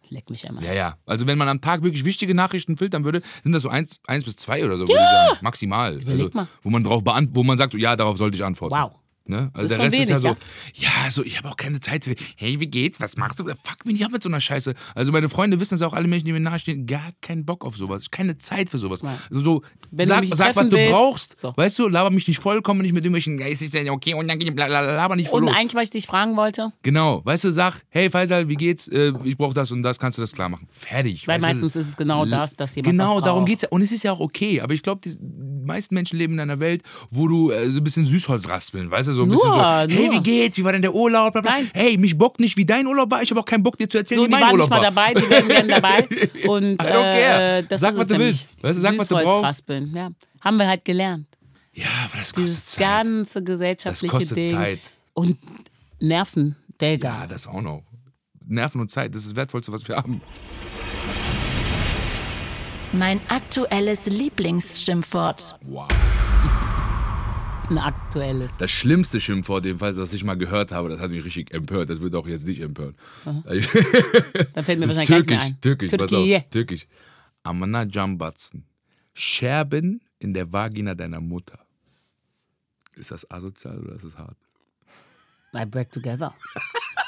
Leck mich einmal. Ja, ja. Also wenn man am Tag wirklich wichtige Nachrichten filtern würde, sind das so eins, eins bis zwei oder so, würde ich sagen. Maximal. Überleg also, mal. Wo man drauf beant wo man sagt, ja, darauf sollte ich antworten. Wow. Ne? Also der Rest ist ja wenig, so, ja, so, ich habe auch keine Zeit für, hey, wie geht's? Was machst du? Fuck mich nicht ab mit so einer Scheiße. Also meine Freunde wissen es auch, alle Menschen, die mir nahestehen, gar keinen Bock auf sowas. Keine Zeit für sowas. Nein. So, Wenn du sag, sag was treffen du willst, brauchst. so. Weißt du, laber mich nicht vollkommen nicht mit irgendwelchen, ja, es ist ja okay und dann laber nicht voll Und los. eigentlich, was ich dich fragen wollte, Genau, weißt du, sag, hey Faisal, wie geht's? Äh, ich brauche das und das, kannst du das klar machen. Fertig. weil weißt du? meistens ist es genau das, dass jemand Genau, darum geht's ja. Und es ist ja auch okay. Aber ich glaube, die meisten Menschen leben in einer Welt, wo du äh, so ein bisschen Süßholz raspeln, weißt du? So ein Nur, bisschen so, hey, nur. wie geht's? Wie war denn der Urlaub? Bla, bla. Nein. Hey, mich bockt nicht, wie dein Urlaub war. Ich habe auch keinen Bock, dir zu erzählen, So, wie die mein waren Urlaub nicht mal war. dabei, die gerne dabei. Und äh, das Sag, ist was du willst. Weißt du, sag, was du brauchst. Süßholzraspeln, Ja. Haben wir halt gelernt. Ja, aber das kostet Dieses Zeit. ganze gesellschaftliche Das kostet Ding. Zeit. Und Nerven, Digga. Ja, das auch noch. Nerven und Zeit, das ist das Wertvollste, was wir haben. Mein aktuelles Lieblingsschimpfwort. Wow. Ein aktuelles. Das schlimmste Schimpfwort, jedenfalls, das ich mal gehört habe, das hat mich richtig empört. Das wird auch jetzt nicht empören. Da fällt mir wahrscheinlich türkisch, mehr ein. türkisch, pass Türkei. auf, türkisch. Amana Jambatzen. Scherben in der Vagina deiner Mutter. Ist das asozial oder ist das hart? I break together.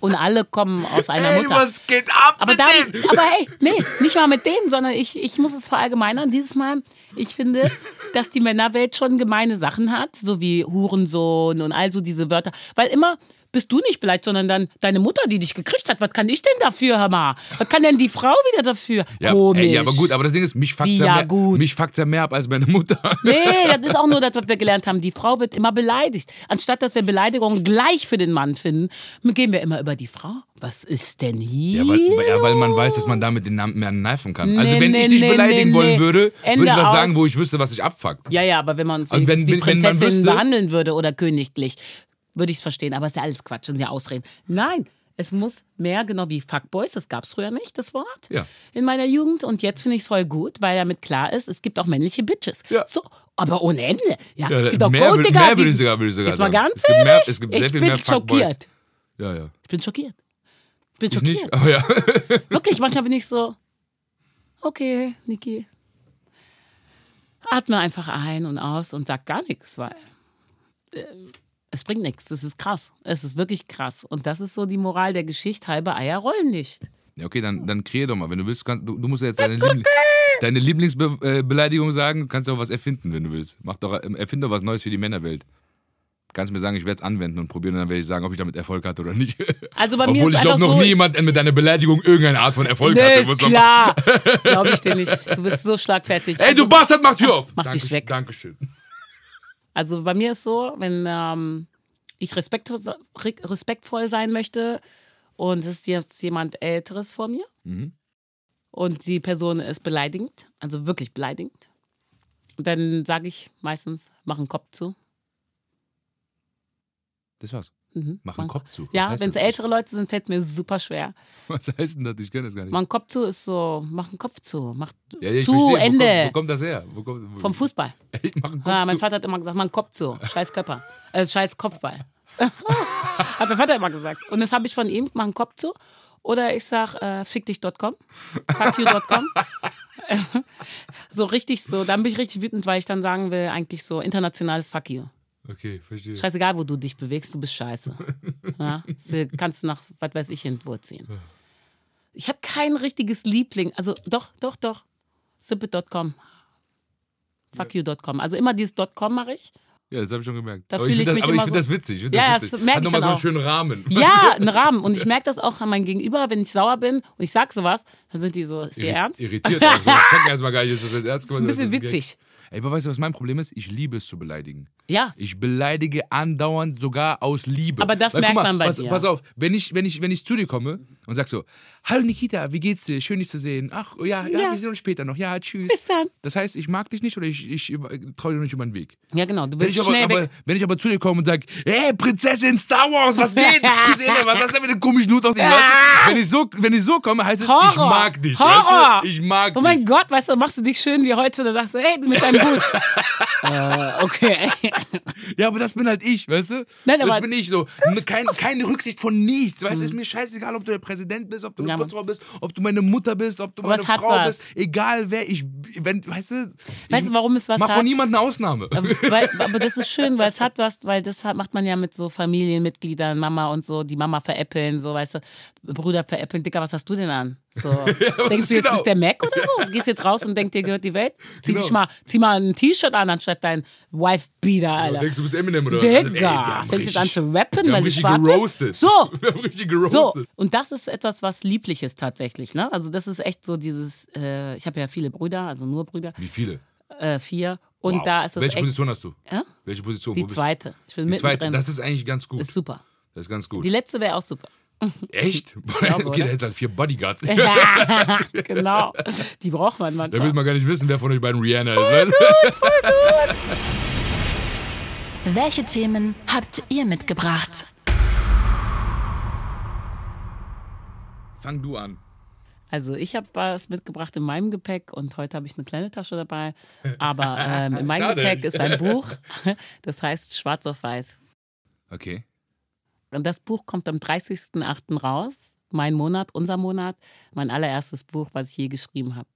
Und alle kommen aus einer Mutter. geht ab Aber, da, aber hey, nee, nicht mal mit denen, sondern ich, ich muss es verallgemeinern. Dieses Mal, ich finde, dass die Männerwelt schon gemeine Sachen hat, so wie Hurensohn und all so diese Wörter. Weil immer bist du nicht beleidigt, sondern dann deine Mutter, die dich gekriegt hat. Was kann ich denn dafür, hör mal? Was kann denn die Frau wieder dafür? Ja, Komisch. ey, ja, aber gut, aber das Ding ist, mich fuckt ja, ja, mehr, gut. mich fuckt's ja mehr ab als meine Mutter. Nee, das ist auch nur das, was wir gelernt haben. Die Frau wird immer beleidigt. Anstatt dass wir Beleidigungen gleich für den Mann finden, gehen wir immer über die Frau. Was ist denn hier? Ja weil, ja, weil man weiß, dass man damit den Mann nerven kann. Also Nee, wenn nee, ich dich nee, beleidigen wollen würde, Ende würde ich was aus. sagen, wo ich wüsste, was ich abfuckt. Ja, ja, aber wenn man uns wenigstens wenn- wie wenn Prinzessin wüsste- behandeln würde oder königlich, würde ich es verstehen. Aber es ist ja alles Quatsch, sind ja Ausreden. Nein, es muss mehr, genau wie Fuckboys, das gab es früher nicht, das Wort, Ja. in meiner Jugend. Und jetzt finde ich es voll gut, weil damit klar ist, es gibt auch männliche Bitches. Ja. So, aber ohne Ende. Ja, Ja, es gibt auch mehr, würde- Golddigger, mehr würde ich sogar, würde ich sogar Jetzt mal sagen. ganz es gibt mehr, es gibt ich bin schockiert. Ja, ja. Ich bin schockiert. Ich bin Ich schockiert. nicht, aber ja. Wirklich, manchmal bin ich so, okay, Niki. Atme einfach ein und aus und sag gar nichts, weil äh, es bringt nichts. Das ist krass. Es ist wirklich krass. Und das ist so die Moral der Geschichte. Halbe Eier rollen nicht. Ja, okay, dann, dann kreier doch mal. Wenn du willst, kannst, du, du musst ja jetzt deine, Liebling, deine Lieblingsbeleidigung sagen. Kannst du auch was erfinden, wenn du willst. Mach doch, ähm, erfind doch was Neues für die Männerwelt. Kannst mir sagen, ich werde es anwenden und probieren und dann werde ich sagen, ob ich damit Erfolg hatte oder nicht. Also bei mir Obwohl ist ich glaube, noch so, nie jemand mit deiner Beleidigung irgendeine Art von Erfolg Nee, hatte. ist klar. Glaube ich dir nicht. Du bist so schlagfertig. Ey, du Bastard, mach Tür auf! Mach dich Dankeschön, weg. Dankeschön. Also bei mir ist so, wenn ähm, ich respektvoll, respektvoll sein möchte und es ist jetzt jemand Älteres vor mir Mhm. und die Person ist beleidigend, also wirklich beleidigend, dann sage ich meistens, mach einen Kopf zu. Das war's. Mhm. Mach einen Kopf zu. Was Ja, wenn es ältere Leute sind, fällt es mir super schwer. Was heißt denn das? Ich kenne das gar nicht. Mach einen Kopf zu ist so, mach einen Kopf zu, mach Ja, ja, zu, verstehe. Ende. Wo kommt, wo kommt das her? Wo kommt, wo, Vom Fußball. Ich mach einen Kopf Ja, mein zu. Vater hat immer gesagt, mach einen Kopf zu, scheiß Körper, äh, scheiß Kopfball. hat mein Vater immer gesagt. Und das habe ich von ihm, mach einen Kopf zu. Oder ich sag, äh, fickdich.com, fuckyou.com. so richtig so, dann bin ich richtig wütend, weil ich dann sagen will, eigentlich so internationales Fuck you. Okay, verstehe. Scheißegal, wo du dich bewegst, du bist scheiße. Ja? Du kannst nach, was weiß ich, hin ziehen. Ich habe kein richtiges Liebling. Also doch, doch, doch. Sippet.com. Fuckyou.com. Also immer dieses .com mache ich. Ja, das habe ich schon gemerkt. Da aber fühle ich ich finde mich das, aber ich immer find so- das witzig. Find Ja, das das witzig. merk Hat ich nochmal so einen schönen Rahmen. Ja, einen Rahmen. Und ich merke das auch an meinem Gegenüber, wenn ich sauer bin und ich sag sowas, dann sind die so, ist ihr Irri- ernst? Irritiert. Also. Ich check erstmal gar nicht, ist das jetzt ernst Das ist ein gemeint, bisschen das witzig. Ey, aber weißt du, was mein Problem ist? Ich liebe es zu beleidigen. Ja. Ich beleidige andauernd sogar aus Liebe. Aber das Weil, merkt mal, man bei pass, dir. Pass auf, wenn ich, wenn, ich, wenn ich zu dir komme und sag so, hallo Nikita, wie geht's dir? Schön dich zu sehen. Ach, ja, ja, Ja. wir sehen uns später noch. Ja, tschüss. Bis dann. Das heißt, ich mag dich nicht oder ich, ich traue dir nicht über den Weg. Ja, genau. Du Wenn willst ich, aber, schnell aber, weg. wenn ich aber zu dir komme und sag, hey, Prinzessin Star Wars, was geht? Cousine, was hast du mit dem komischen Hut auf dich? Weißt du? wenn, ich so, wenn ich so komme, heißt es, ich Horror. mag dich. Horror. Weißt du? Ich mag Oh mein dich. Gott, weißt du, machst du dich schön wie heute und dann sagst du, hey, mit deinem Hut. äh, okay. Ja, aber das bin halt ich, weißt du? Nein, das aber- bin ich so. Kein, keine Rücksicht von nichts. Weißt du, ist mir scheißegal, ob du der Präsident bist, ob du eine. Putzfrau bist, ob du meine Mutter bist, ob du meine Frau bist. Egal wer ich, wenn, weißt du? Weißt du, warum es was mach hat? von niemandem eine Ausnahme. Aber, weil, aber das ist schön, weil es hat was, weil das hat, macht man ja mit so Familienmitgliedern, Mama und so, die Mama veräppeln, so, weißt du, Bruder veräppeln. Dicker, was hast du denn an? So. Denkst du jetzt, genau. bist der Mac oder so? Gehst jetzt raus und denkst, dir gehört die Welt? Zieh, Genau. dich mal, zieh mal ein T-Shirt an, anstatt dein Wife-Beater, Alter. Denkst du, bist Eminem oder was? Ey, wir Digga, haben fängst jetzt an zu rappen, weil du schwarz geroastet. bist? So, Wir haben richtig so, geroastet. und das ist etwas, was Liebliches tatsächlich, ne? Also das ist echt so dieses, äh, ich habe ja viele Brüder, also nur Brüder, Wie viele? äh, vier. Und Wow. da ist es Welche echt Position hast du? Ja? Welche Position? Die zweite. Ich bin? Die zweite. Das ist eigentlich ganz gut. ist super. Das ist ganz gut. Die letzte wäre auch super. Echt? glaube, okay, da hättest halt vier Bodyguards. genau. Die braucht man Da will manchmal. man gar nicht wissen, wer von euch beiden Rihanna ist. weißt du? Welche Themen habt ihr mitgebracht? Fang du an. Also ich habe was mitgebracht in meinem Gepäck und heute habe ich eine kleine Tasche dabei. Aber ähm, in meinem Schade. Gepäck ist ein Buch, das heißt Schwarz auf Weiß. Okay. Und das Buch kommt am 30.08. raus. Mein Monat, unser Monat, mein allererstes Buch, was ich je geschrieben habe.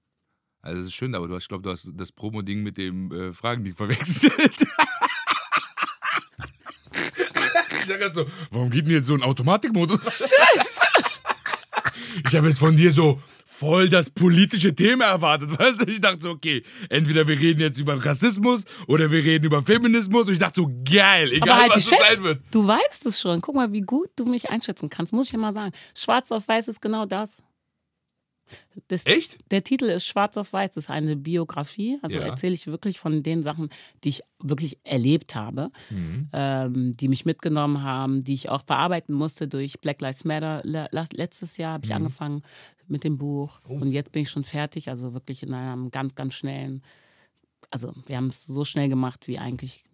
Also das ist schön, aber du hast, ich glaube, du hast das Promo-Ding mit dem äh, Fragending verwechselt. ich sag grad so, warum geht denn jetzt so ein Automatikmodus? Ich habe jetzt von dir so voll das politische Thema erwartet. Weißt du? Ich dachte so, okay, entweder wir reden jetzt über Rassismus oder wir reden über Feminismus. Und ich dachte so, geil, egal halt was es sein wird. Du weißt es schon. Guck mal, wie gut du mich einschätzen kannst. Muss ich dir mal sagen. Schwarz auf Weiß ist genau das. das Echt? Der Titel ist Schwarz auf Weiß. Das ist eine Biografie. Also Ja. erzähle ich wirklich von den Sachen, die ich wirklich erlebt habe, Mhm. ähm, die mich mitgenommen haben, die ich auch verarbeiten musste durch Black Lives Matter. Le- Letztes Jahr Mhm. habe ich angefangen mit dem Buch Oh. und jetzt bin ich schon fertig. Also wirklich in einem ganz, ganz schnellen. Also wir haben es so schnell gemacht, wie eigentlich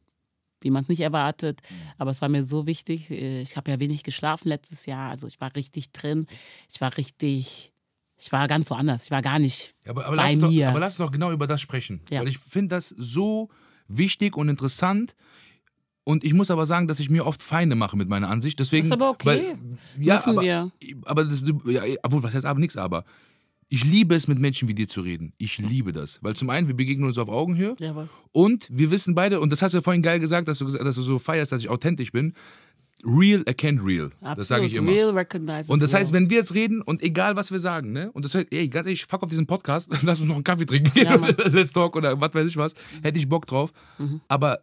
wie man es nicht erwartet. Mhm. Aber es war mir so wichtig. Äh, Ich habe ja wenig geschlafen letztes Jahr. Also ich war richtig drin. Ich war richtig, ich war ganz woanders. Ich war gar nicht Ja, aber, aber, bei lass doch, mir. aber lass doch genau über das sprechen. Ja. Weil ich finde das so wichtig und interessant. Und ich muss aber sagen, dass ich mir oft Feinde mache mit meiner Ansicht. Deswegen, Ist aber okay. Weil, ja, Müssen aber, wir. aber das, ja, obwohl, was heißt aber nichts, aber. Ich liebe es, mit Menschen wie dir zu reden. Ich liebe das. Weil zum einen, wir begegnen uns auf Augenhöhe. Ja, aber Und wir wissen beide, und das hast du ja vorhin geil gesagt, dass du, dass du so feierst, dass ich authentisch bin. Real erkennt real. absolut. Das sage ich immer. Real recognizes Und das heißt, wenn wir jetzt reden und egal was wir sagen, ne? Und das heißt, ey, ganz ehrlich, fuck auf diesen Podcast, lass uns noch einen Kaffee trinken, Ja. Mhm. let's talk oder was weiß ich was, hätte ich Bock drauf. Aber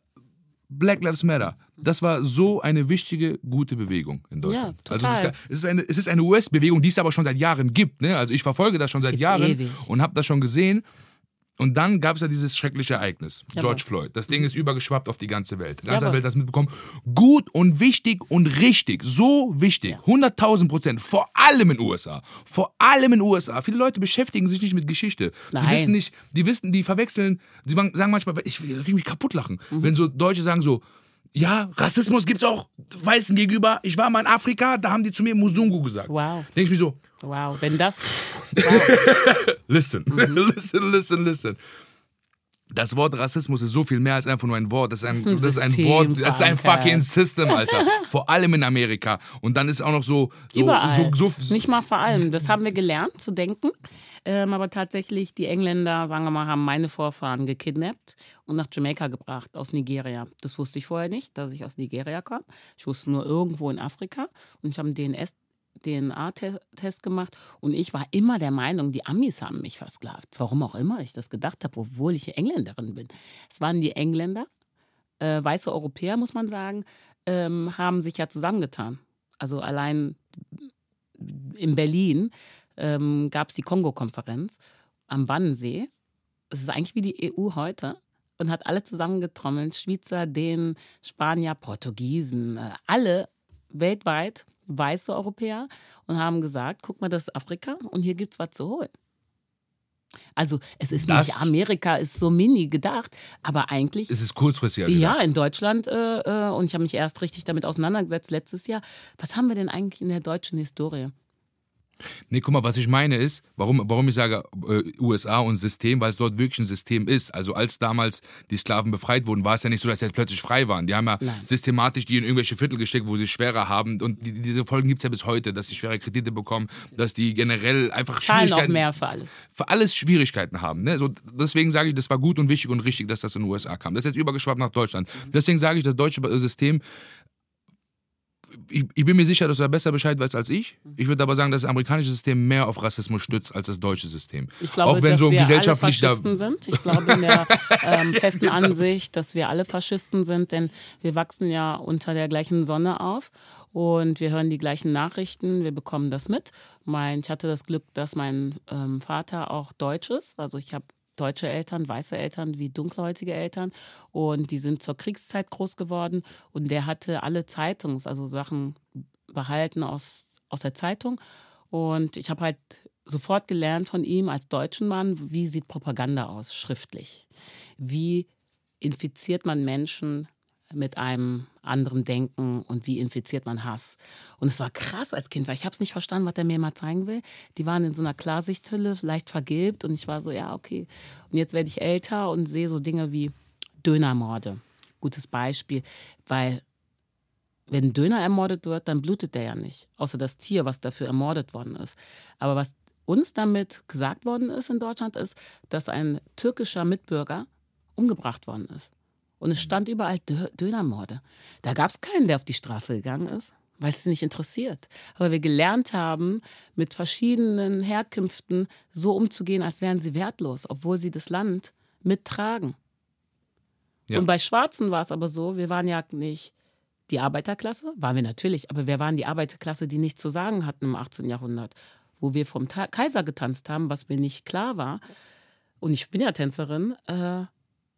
Black Lives Matter, das war so eine wichtige, gute Bewegung in Deutschland. Ja, Also total. es ist eine, es ist eine US-Bewegung, die es aber schon seit Jahren gibt. Ne? Also ich verfolge das schon seit Gibt's Jahren ewig. und habe das schon gesehen. Und dann gab es ja dieses schreckliche Ereignis, Ja, George Floyd. Das Ding ist übergeschwappt auf die ganze Welt. Die ganze aber- Welt hat das mitbekommen. Gut und wichtig und richtig. So wichtig. 100.000 Prozent. Vor allem in USA. Vor allem in USA. Viele Leute beschäftigen sich nicht mit Geschichte. Die Nein. wissen nicht, die wissen, die verwechseln, die sagen manchmal, ich will mich kaputt lachen. Mhm. Wenn so Deutsche sagen so, ja, Rassismus gibt's auch Weißen gegenüber. Ich war mal in Afrika, da haben die zu mir Musungu gesagt. Wow. Denke ich mir so, Wow, wenn das. Wow. Listen, Mhm. listen, listen, listen. Das Wort Rassismus ist so viel mehr als einfach nur ein Wort. Das ist ein, ist ein das ist ein System Wort, das ist ein fucking System, Alter. Vor allem in Amerika. Und dann ist auch noch so. so Überall. So, so, Nicht mal vor allem. Das haben wir gelernt zu denken. Ähm, aber tatsächlich, die Engländer, sagen wir mal, haben meine Vorfahren gekidnappt und nach Jamaika gebracht, aus Nigeria. Das wusste ich vorher nicht, dass ich aus Nigeria komme. Ich wusste nur irgendwo in Afrika. Und ich habe einen DNS DNA-Test gemacht und ich war immer der Meinung, die Amis haben mich versklavt. Warum auch immer ich das gedacht habe, obwohl ich Engländerin bin. Es waren die Engländer, äh, weiße Europäer, muss man sagen, ähm, haben sich ja zusammengetan. Also allein in Berlin ähm, gab es die Kongo-Konferenz am Wannsee. Es ist eigentlich wie die EU heute und hat alle zusammengetrommelt. Schweizer, Dänen, Spanier, Portugiesen, äh, alle weltweit weiße Europäer und haben gesagt, guck mal, das ist Afrika und hier gibt es was zu holen. Also es ist Das- nicht Amerika, ist so mini gedacht, aber eigentlich es ist kurzfristig. ja, in Deutschland, äh, äh, und ich habe mich erst richtig damit auseinandergesetzt letztes Jahr. Was haben wir denn eigentlich in der deutschen Historie? Nee, guck mal, was ich meine ist, warum, warum ich sage äh, USA und System, weil es dort wirklich ein System ist. Also als damals die Sklaven befreit wurden, war es ja nicht so, dass sie jetzt plötzlich frei waren. Die haben ja Nein. systematisch die in irgendwelche Viertel gesteckt, wo sie schwerer haben. Und die, diese Folgen gibt es ja bis heute, dass sie schwere Kredite bekommen, dass die generell einfach Zahlen auch Schwierigkeiten mehr für alles. für alles Schwierigkeiten haben. Ne? So, deswegen sage ich, das war gut und wichtig und richtig, dass das in den USA kam. Das ist jetzt übergeschwappt nach Deutschland. Deswegen sage ich, das deutsche System, ich, ich bin mir sicher, dass du da besser Bescheid weißt als ich. Ich würde aber sagen, dass das amerikanische System mehr auf Rassismus stützt als das deutsche System. Ich glaube, Auch wenn dass so wir gesellschaftlich alle da. Faschisten sind. Ich glaube in der ähm, festen Ansicht, dass wir alle Faschisten sind, denn wir wachsen ja unter der gleichen Sonne auf und wir hören die gleichen Nachrichten, wir bekommen das mit. Mein, ich hatte das Glück, dass mein ähm, Vater auch Deutsch ist. Also ich habe deutsche Eltern, weiße Eltern wie dunkelhäutige Eltern. Und die sind zur Kriegszeit groß geworden. Und der hatte alle Zeitungs, also Sachen behalten aus, aus der Zeitung. Und ich habe halt sofort gelernt von ihm als deutschen Mann, wie sieht Propaganda aus, schriftlich. Wie infiziert man Menschen mit einem anderen Denken und wie infiziert man Hass. Und es war krass als Kind, weil ich habe es nicht verstanden, was er mir mal zeigen will. Die waren in so einer Klarsichthülle, leicht vergilbt und ich war so, ja, okay. Und jetzt werde ich älter und sehe so Dinge wie Dönermorde. Gutes Beispiel, weil wenn ein Döner ermordet wird, dann blutet der ja nicht. Außer das Tier, was dafür ermordet worden ist. Aber was uns damit gesagt worden ist in Deutschland, ist, dass ein türkischer Mitbürger umgebracht worden ist. Und es stand überall Dö Dönermorde. Da gab es keinen, der auf die Straße gegangen ist. weil es sie nicht interessiert. Weil wir gelernt haben, mit verschiedenen Herkünften so umzugehen, als wären sie wertlos, obwohl sie das Land mittragen. Ja. Und bei Schwarzen war es aber so, wir waren ja nicht die Arbeiterklasse, waren wir natürlich, aber wir waren die Arbeiterklasse, die nichts zu sagen hatten im 18. Jahrhundert, wo wir vom Ta Kaiser getanzt haben, was mir nicht klar war. Und ich bin ja Tänzerin. Äh,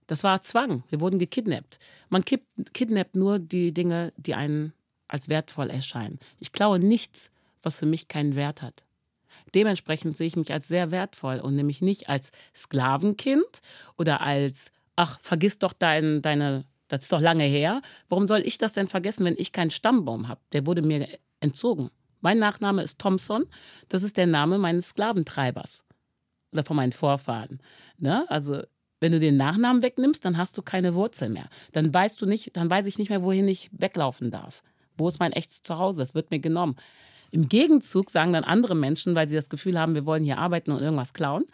das war Zwang. Wir wurden gekidnappt. Man kid kidnappt nur die Dinge, die einen als wertvoll erscheinen. Ich klaue nichts, was für mich keinen Wert hat. Dementsprechend sehe ich mich als sehr wertvoll und nämlich nicht als Sklavenkind oder als, ach, vergiss doch dein, deine, das ist doch lange her. Warum soll ich das denn vergessen, wenn ich keinen Stammbaum habe? Der wurde mir entzogen. Mein Nachname ist Thompson. Das ist der Name meines Sklaventreibers oder von meinen Vorfahren. Ne? Also wenn du den Nachnamen wegnimmst, dann hast du keine Wurzel mehr. Dann weißt du nicht, dann weiß ich nicht mehr, wohin ich weglaufen darf. Wo ist mein echtes Zuhause? Das wird mir genommen. Im Gegenzug sagen dann andere Menschen, weil sie das Gefühl haben, wir wollen hier arbeiten und irgendwas klauen,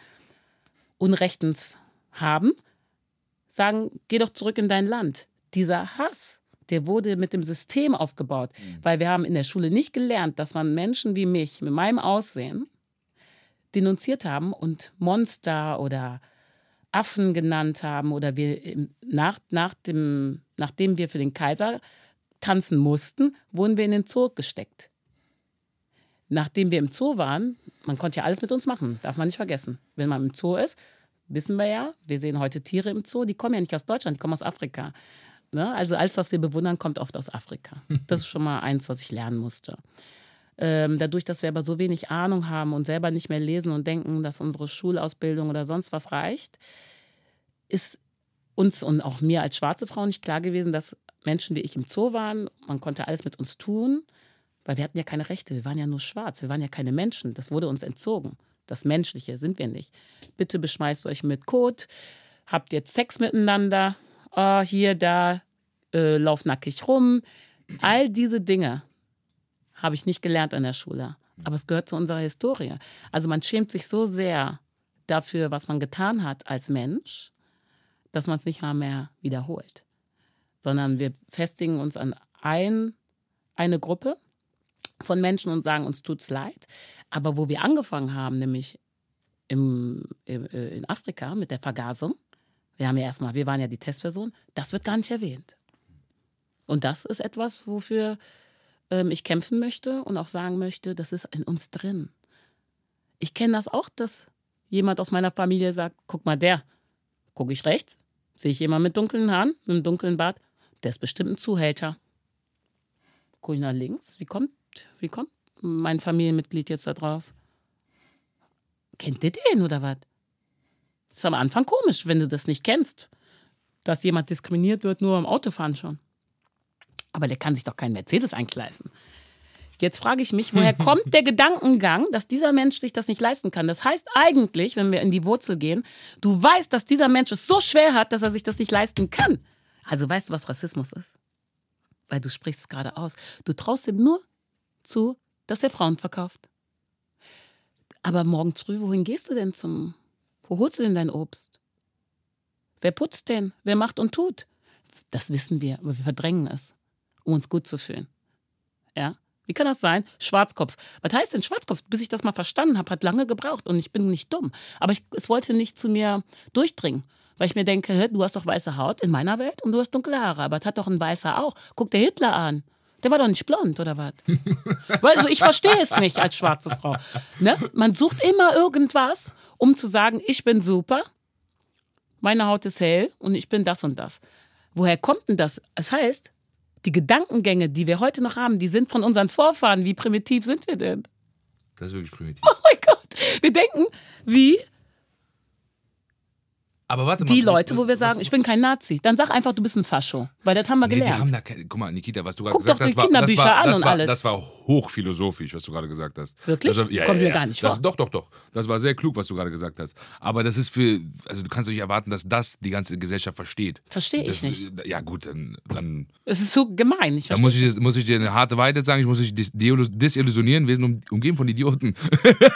unrechtens haben, sagen, geh doch zurück in dein Land. Dieser Hass, der wurde mit dem System aufgebaut, weil wir haben in der Schule nicht gelernt, dass man Menschen wie mich mit meinem Aussehen denunziert haben und Monster oder Affen genannt haben oder wir nach, nach dem, nachdem wir für den Kaiser tanzen mussten, wurden wir in den Zoo gesteckt. Nachdem wir im Zoo waren, man konnte ja alles mit uns machen, darf man nicht vergessen. Wenn man im Zoo ist, wissen wir ja, wir sehen heute Tiere im Zoo, die kommen ja nicht aus Deutschland, die kommen aus Afrika. Ne? Also alles, was wir bewundern, kommt oft aus Afrika. Das ist schon mal eins, was ich lernen musste. Ähm, dadurch, dass wir aber so wenig Ahnung haben und selber nicht mehr lesen und denken, dass unsere Schulausbildung oder sonst was reicht, ist uns und auch mir als schwarze Frau nicht klar gewesen, dass Menschen wie ich im Zoo waren. Man konnte alles mit uns tun, weil wir hatten ja keine Rechte. Wir waren ja nur schwarz. Wir waren ja keine Menschen. Das wurde uns entzogen. Das Menschliche sind wir nicht. Bitte beschmeißt euch mit Kot. Habt jetzt Sex miteinander. Oh, hier, da, äh, lauf nackig rum. All diese Dinge habe ich nicht gelernt an der Schule. Aber es gehört zu unserer Historie. Also man schämt sich so sehr dafür, was man getan hat als Mensch, dass man es nicht mal mehr wiederholt. Sondern wir festigen uns an ein, eine Gruppe von Menschen und sagen, uns tut's leid. Aber wo wir angefangen haben, nämlich im, im, äh, in Afrika mit der Vergasung, wir haben ja erstmal, wir waren ja die Testperson, das wird gar nicht erwähnt. Und das ist etwas, wofür ähm, ich kämpfen möchte und auch sagen möchte, das ist in uns drin. Ich kenne das auch, dass jemand aus meiner Familie sagt, guck mal, der, gucke ich rechts, sehe ich jemanden mit dunklen Haaren, mit einem dunklen Bart, der ist bestimmt ein Zuhälter. Gucke ich nach links, wie kommt, wie kommt mein Familienmitglied jetzt da drauf? Kennt ihr den oder was? Das ist am Anfang komisch, wenn du das nicht kennst, dass jemand diskriminiert wird, nur am Autofahren schon. Aber der kann sich doch keinen Mercedes eigentlich leisten. Jetzt frage ich mich, woher kommt der Gedankengang, dass dieser Mensch sich das nicht leisten kann? Das heißt eigentlich, wenn wir in die Wurzel gehen, du weißt, dass dieser Mensch es so schwer hat, dass er sich das nicht leisten kann. Also weißt du, was Rassismus ist? Weil du sprichst es gerade aus. Du traust ihm nur zu, dass er Frauen verkauft. Aber morgens früh, wohin gehst du denn zum, wo holst du denn dein Obst? Wer putzt denn? Wer macht und tut? Das wissen wir, aber wir verdrängen es, um uns gut zu fühlen. Ja? Wie kann das sein? Schwarzkopf. Was heißt denn Schwarzkopf? Bis ich das mal verstanden habe, hat lange gebraucht und ich bin nicht dumm. Aber ich, es wollte nicht zu mir durchdringen. Weil ich mir denke, du hast doch weiße Haut in meiner Welt und du hast dunkle Haare. Aber das hat doch ein Weißer auch. Guck dir Hitler an. Der war doch nicht blond, oder was? Also ich verstehe es nicht als schwarze Frau. Ne? Man sucht immer irgendwas, um zu sagen, ich bin super, meine Haut ist hell und ich bin das und das. Woher kommt denn das? Es heißt, die Gedankengänge, die wir heute noch haben, die sind von unseren Vorfahren. Wie primitiv sind wir denn? Das ist wirklich primitiv. Oh mein Gott. Wir denken wie Aber warte mal. die Leute, wo wir sagen, ich bin kein Nazi. Dann sag einfach, du bist ein Fascho. Weil das haben wir Nee, gelernt. haben da keine, guck mal, Nikita, was du gerade Guck gesagt doch die hast, war, Kinderbücher das war, an das und war, alles. Das war hochphilosophisch, was du gerade gesagt hast. Wirklich? Das war, ja, Kommt ja, mir ja. gar nicht das, vor. Doch, doch, doch. Das war sehr klug, was du gerade gesagt hast. Aber das ist für, also du kannst doch nicht erwarten, dass das die ganze Gesellschaft versteht. Verstehe ich nicht. Ja gut, dann, dann, Es ist so gemein. Ich dann muss, ich, muss ich dir eine harte Wahrheit sagen, ich muss dich desillusionieren, wir sind um, umgeben von Idioten.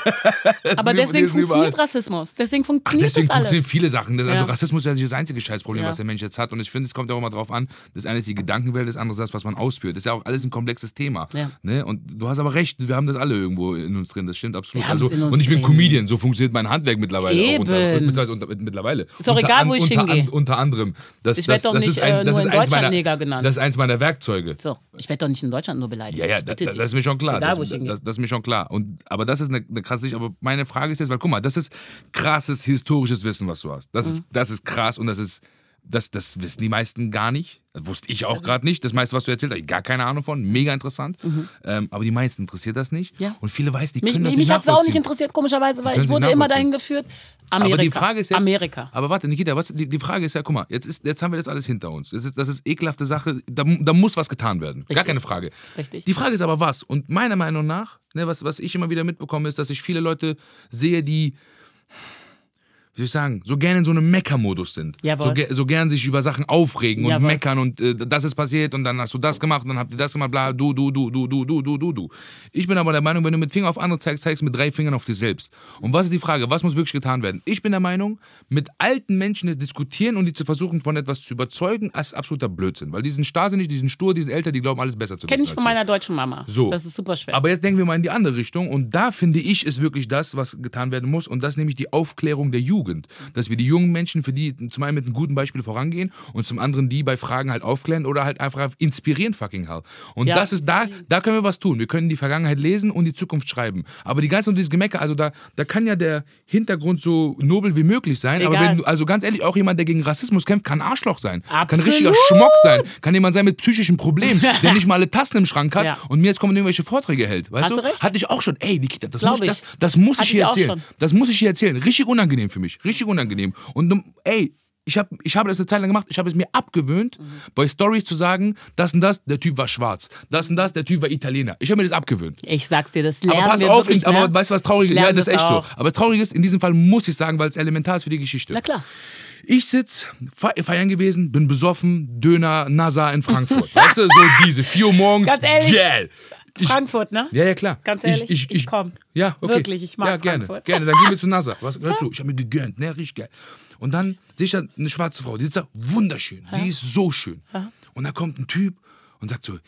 Aber deswegen funktioniert Rassismus. Deswegen Ach, funktioniert deswegen das alles. funktionieren viele Sachen. Also Ja. Rassismus ist ja nicht das einzige Scheißproblem, Ja. was der Mensch jetzt hat. Und ich finde, es kommt auch immer drauf an, Das eine ist die Gedankenwelt, das andere ist das, was man ausführt. Das ist ja auch alles ein komplexes Thema. Ja. Ne? Und du hast aber recht, wir haben das alle irgendwo in uns drin, das stimmt absolut. Also, und ich bin. Comedian, so funktioniert mein Handwerk mittlerweile. Auch unter, Eben. beziehungsweise unter, mittlerweile. Ist auch unter egal, wo ich unter, hingehe. unter anderem. Das, Ich werd das, doch nicht, ist ein, äh, nur ist in eins Deutschland meiner, Neger genannt. Das ist eins meiner Werkzeuge. So, ich werde doch nicht in Deutschland nur beleidigt. Ja, ja, da, das ist mir schon klar. Egal, das, das, das ist mir schon klar. Und, aber das ist eine, eine krasse Sicht. Aber meine Frage ist jetzt, weil guck mal, das ist krasses historisches Wissen, was du hast. Das, Mhm. Ist, das ist krass und das ist. Das, das wissen die meisten gar nicht. Das wusste ich Also auch gerade nicht. Das meiste, was du erzählt hast, ich gar keine Ahnung von. Mega interessant. Ähm, aber die meisten interessiert das nicht. Mhm. Ja. Und viele weiß, die Mich, können das mich, nicht mich hat es auch nicht interessiert, komischerweise, weil ich wurde immer dahin geführt. Amerika. Aber die Frage ist jetzt. Amerika. Aber warte, Nikita, was, die, die Frage ist ja, guck mal, jetzt, ist, jetzt haben wir das alles hinter uns. Das ist, das ist ekelhafte Sache. Da, da muss was getan werden. Gar Richtig. keine Frage. Richtig. Die Frage ist aber was. Und meiner Meinung nach, ne, was, was ich immer wieder mitbekomme, ist, dass ich viele Leute sehe, die wie soll ich sagen, so gerne in so einem Mecker-Modus sind. Jawohl. So, ge- so gern sich über Sachen aufregen und Jawohl. meckern und äh, das ist passiert und dann hast du das gemacht und dann habt ihr das gemacht, bla, du, du, du, du, du, du, du, du, du. Ich bin aber der Meinung, wenn du mit Finger auf andere zeigst, zeigst du mit drei Fingern auf dich selbst. Und was ist die Frage? Was muss wirklich getan werden? Ich bin der Meinung, mit alten Menschen diskutieren und die zu versuchen, von etwas zu überzeugen, ist absoluter Blödsinn. Weil die sind starrsinnig, die sind stur, die sind älter, die glauben, alles besser zu Kenne wissen. ich als von meiner deutschen Mama. So. Das ist super schwer. Aber jetzt denken wir mal in die andere Richtung und da finde ich, ist wirklich das, was getan werden muss und das nämlich die Aufklärung der Jugend. Dass wir die jungen Menschen, für die zum einen mit einem guten Beispiel vorangehen und zum anderen die bei Fragen halt aufklären oder halt einfach inspirieren fucking hell. Und Ja. das ist da, da können wir was tun. Wir können die Vergangenheit lesen und die Zukunft schreiben. Aber die ganze und dieses Gemecker, also da, da kann ja der Hintergrund so nobel wie möglich sein. Aber Egal. wenn du, also ganz ehrlich, auch jemand, der gegen Rassismus kämpft, kann Arschloch sein. Kann ein Absolut. richtiger Schmock sein. Kann jemand sein mit psychischen Problemen, der nicht mal alle Tassen im Schrank hat Ja. und mir jetzt kommen irgendwelche Vorträge hält. Weißt Hast du? recht. Hatte ich auch schon. Ey, Nikita, das, Glaub muss, ich. das, das muss ich Hatte hier ich erzählen. Das muss ich hier erzählen. Richtig unangenehm für mich. Richtig unangenehm. Und um, ey, ich, hab, ich habe das eine Zeit lang gemacht. Ich habe es mir abgewöhnt, Mhm. bei Stories zu sagen, das und das, der Typ war schwarz. Das und das, der Typ war Italiener. Ich habe mir das abgewöhnt. ich sag's dir, das lernen Aber pass wir auf, wirklich, in, aber ne? weißt du, was traurig ist? Ja, das ist echt auch. so. Aber traurig ist, in diesem Fall muss ich sagen, weil es elementar ist für die Geschichte. Na klar. Ich sitz, fe- feiern gewesen, bin besoffen, Döner, NASA in Frankfurt. weißt du, so diese, 4 Uhr morgens. Ganz ehrlich. Geil. Ich, Frankfurt, ne? ja, ja, klar. Ganz ehrlich, ich komm. Ja, okay. Wirklich, ich mag Ja, gerne, Frankfurt. gerne. Dann gehen wir zu NASA. Was, hör zu, ich habe mir gegönnt, ne, richtig geil. Und dann sehe ich da eine schwarze Frau, die sitzt da, wunderschön. Sie ist so schön. Und da kommt ein Typ und sagt so,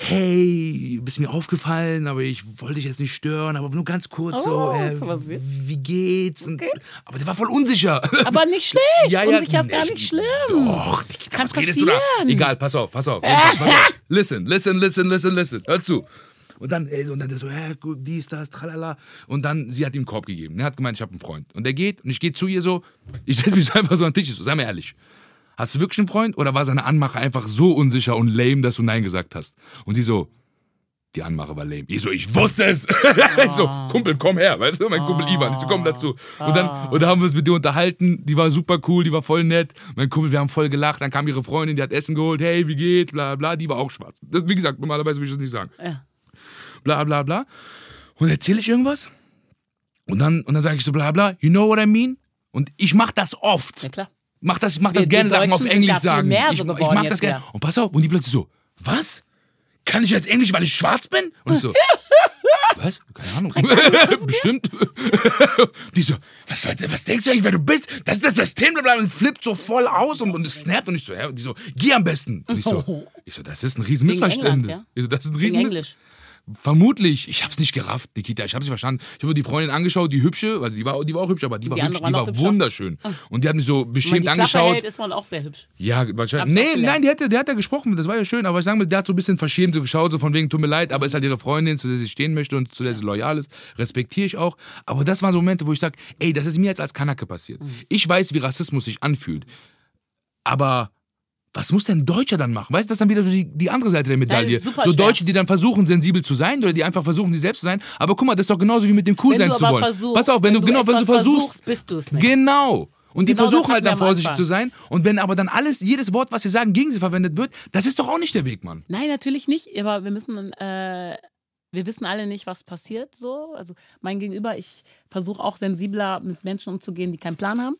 hey, bist mir aufgefallen, aber ich wollte dich jetzt nicht stören, aber nur ganz kurz so, Oh, äh, aber süß. wie geht's? Und, aber der war voll unsicher. Aber nicht schlecht. Ja, ja, Unsicher ist gar nicht schlimm. Doch, Kann was passieren. Egal, pass auf, pass auf. Pass, pass auf. Listen, listen, listen, listen, listen. Hör zu. Und dann, ey, und dann so, ja, gut, dies, das, tralala. Und dann, sie hat ihm einen Korb gegeben. Er hat gemeint, ich habe einen Freund. Und der geht, und ich gehe zu ihr so, ich setze mich so einfach so an den Tisch, so, sei mir ehrlich. Hast du wirklich einen Freund oder war seine Anmache einfach so unsicher und lame, dass du Nein gesagt hast? Und sie so, die Anmache war lame. Ich so, ich wusste es. ich so, Kumpel, komm her, weißt du, mein Kumpel Ivan. Ich so, komm dazu. Und dann, und dann haben wir uns mit dir unterhalten. Die war super cool, die war voll nett. Mein Kumpel, wir haben voll gelacht. Dann kam ihre Freundin, die hat Essen geholt. Hey, wie geht? Bla, bla. Die war auch schwarz. Das, wie gesagt, normalerweise würde ich das nicht sagen. Ja. Bla, bla, bla. Und erzähle ich irgendwas? Und dann, und dann sage ich so, bla, bla. You know what I mean? Und ich mach das oft. Ja, klar. Mach das, mach das Wir- gerne Sachen auf Englisch sagen. ich, so ich jetzt das gerne. wieder. Und pass auf, und die plötzlich so, was? Kann ich jetzt Englisch, weil ich schwarz bin? Und ich so, was? Keine Ahnung. Bestimmt. die so, was, soll, was denkst du eigentlich, wer du bist? Das ist das System, bla, und flippt so voll aus und, und es snappt und ich so, ja, die so, geh am besten. Und ich so, ich so, das ist ein riesen Missverständnis. Ja? Ich so, das ist ein riesen Englisch. Vermutlich, ich hab's nicht gerafft, Nikita, ich hab's nicht verstanden. Ich habe die Freundin angeschaut, die hübsche, also die war, die war auch hübsch, aber die war, Die hübsch, die war hübscher. wunderschön. Und die hat mich so Wenn man beschämt die Klappe angeschaut. hält, ist man auch sehr hübsch. Ja, wahrscheinlich. Nee, nein, die hat, der hat ja gesprochen, das war ja schön, aber ich sage mal, der hat so ein bisschen verschämt so geschaut, so von wegen, tut mir leid, aber ist halt ihre Freundin, zu der sie stehen möchte und zu der sie loyal ist, respektiere ich auch. Aber das waren so Momente, wo ich sage, ey, das ist mir jetzt als Kanake passiert. Mhm. Ich weiß, wie Rassismus sich anfühlt, aber was muss denn ein Deutscher dann machen? Weißt du, das ist dann wieder so die, die andere Seite der Medaille. so schwer. Deutsche, die dann versuchen, sensibel zu sein oder die einfach versuchen, sie selbst zu sein. Aber guck mal, das ist doch genauso wie mit dem cool Wenn sein zu wollen. versuchst, Pass auf, wenn, du, genau, wenn du versuchst, bist du es nicht. Genau. Und die Genau versuchen halt dann vorsichtig zu sein. Und wenn aber dann alles, jedes Wort, was sie sagen, gegen sie verwendet wird, das ist doch auch nicht der Weg, Mann. Nein, natürlich nicht, aber wir müssen, äh, wir wissen alle nicht, was passiert so. Also mein Gegenüber, ich versuche auch sensibler mit Menschen umzugehen, die keinen Plan haben.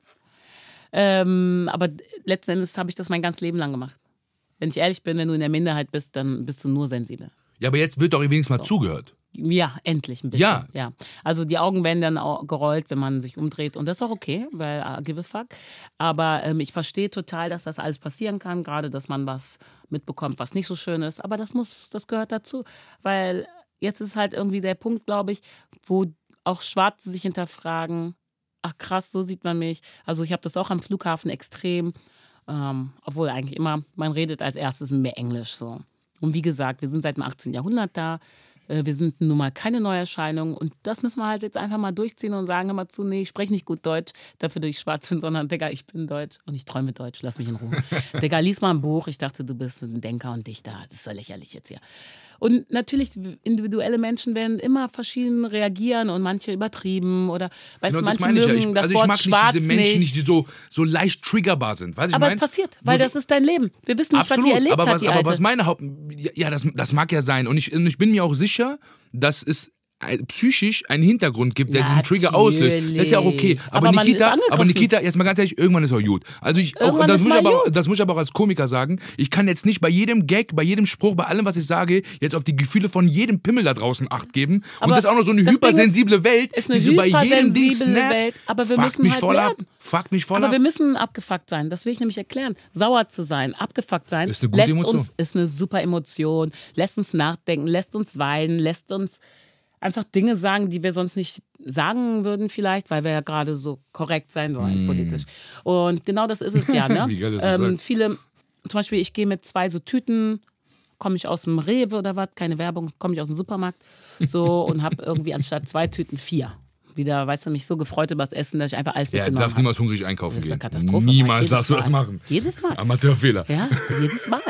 Ähm, aber letzten Endes habe ich das mein ganzes Leben lang gemacht. Wenn ich ehrlich bin, wenn du in der Minderheit bist, dann bist du nur sensibel. Ja, aber jetzt wird doch wenigstens mal zugehört. Ja, endlich ein bisschen. Ja. ja. Also die Augen werden dann auch gerollt, wenn man sich umdreht. Und das ist auch okay, weil uh, give a fuck. Aber ähm, ich verstehe total, dass das alles passieren kann, gerade dass man was mitbekommt, was nicht so schön ist. Aber das muss, das gehört dazu. Weil jetzt ist halt irgendwie der Punkt, glaube ich, wo auch Schwarze sich hinterfragen, ach krass, so sieht man mich. Also ich habe das auch am Flughafen extrem. Ähm, obwohl eigentlich immer, man redet als erstes mir Englisch so. Und wie gesagt, wir sind seit dem 18. Jahrhundert da. Äh, Wir sind nun mal keine Neuerscheinung und das müssen wir halt jetzt einfach mal durchziehen und sagen immer zu, nee, ich spreche nicht gut Deutsch, dafür, dass ich schwarz bin, sondern, Digga, ich bin Deutsch und ich träume Deutsch, lass mich in Ruhe. Digga, lies mal ein Buch, ich dachte, du bist ein Denker und Dichter, das ist so lächerlich jetzt hier. Und natürlich, individuelle Menschen werden immer verschieden reagieren und manche übertrieben oder, weißt Genau, du, das manche meine ich ja. mögen Ich, das also ich Wort mag nicht schwarz diese Menschen nicht. nicht, die so, so leicht triggerbar sind. Weißt du, ich aber es mein? passiert, weil so- das ist dein Leben. Wir wissen nicht, was die erlebt aber hat, was, die aber Alte. was meine Haupt... Ja, das, das mag ja sein. Und ich, und ich bin mir auch sicher, dass es ein- psychisch einen Hintergrund gibt, der diesen Trigger auslöst. Das ist ja auch okay. Aber, Aber Nikita, aber Nikita, jetzt mal ganz ehrlich, irgendwann ist auch gut. Also ich, auch, das, muss ich aber, das muss ich aber auch als Komiker sagen. Ich kann jetzt nicht bei jedem Gag, bei jedem Spruch, bei allem, was ich sage, jetzt auf die Gefühle von jedem Pimmel da draußen acht geben. Aber und das ist auch noch so eine Ding ist- hypersensible Welt, ist eine die so bei jedem Ding hypersensible snap. Welt, aber wir müssen mich halt voll ab. Fuckt mich voll Aber ab. wir müssen abgefuckt sein. Das will ich nämlich erklären. Sauer zu sein, abgefuckt sein, Ist eine gute lässt Emotion. uns ist eine super Emotion, lässt uns nachdenken, lässt uns weinen, lässt uns einfach Dinge sagen, die wir sonst nicht sagen würden vielleicht, weil wir ja gerade so korrekt sein wollen politisch. Und genau das ist es ja. Ne? Mm. Wie geil, ähm, viele, zum Beispiel, ich gehe mit zwei so Tüten, komme ich aus dem Rewe oder was, keine Werbung, komme ich aus dem Supermarkt so und habe irgendwie anstatt zwei Tüten vier. Wieder, weißt du, mich so gefreut über das Essen, dass ich einfach alles ja, du mitgenommen darfst habe. niemals hungrig einkaufen Das ist eine gehen. Katastrophe. Niemals darfst du das machen. Jedes Mal. Amateurfehler. Ja, jedes Mal.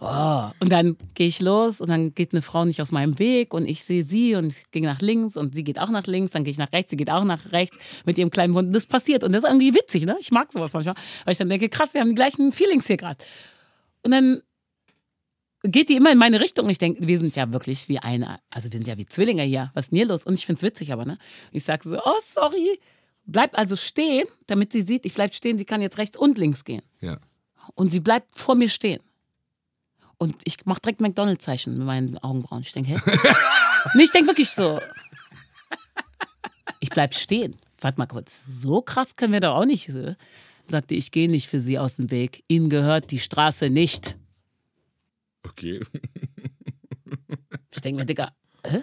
Oh. Und dann gehe ich los und dann geht eine Frau nicht aus meinem Weg und ich sehe sie und gehe nach links und sie geht auch nach links, dann gehe ich nach rechts, sie geht auch nach rechts mit ihrem kleinen Hund. Das passiert und das ist irgendwie witzig, ne? Ich mag sowas manchmal, weil ich dann denke, krass, wir haben die gleichen Feelings hier gerade. Und dann geht die immer in meine Richtung. Ich denke, wir sind ja wirklich wie eine, also wir sind ja wie Zwillinge hier. Was ist denn hier los? Und ich finde es witzig, aber ne? Ich sage so, oh sorry. Bleib also stehen, damit sie sieht, ich bleib stehen, sie kann jetzt rechts und links gehen. Ja. Und sie bleibt vor mir stehen. Und ich mache direkt McDonald-Zeichen mit meinen Augenbrauen. Ich denke, hä? nee, ich denke wirklich so. Ich bleib stehen. Warte mal kurz. So krass können wir doch auch nicht. äh. Sagte, ich gehe nicht für Sie aus dem Weg. Ihnen gehört die Straße nicht. Okay. Ich denke mir, Digga, hä?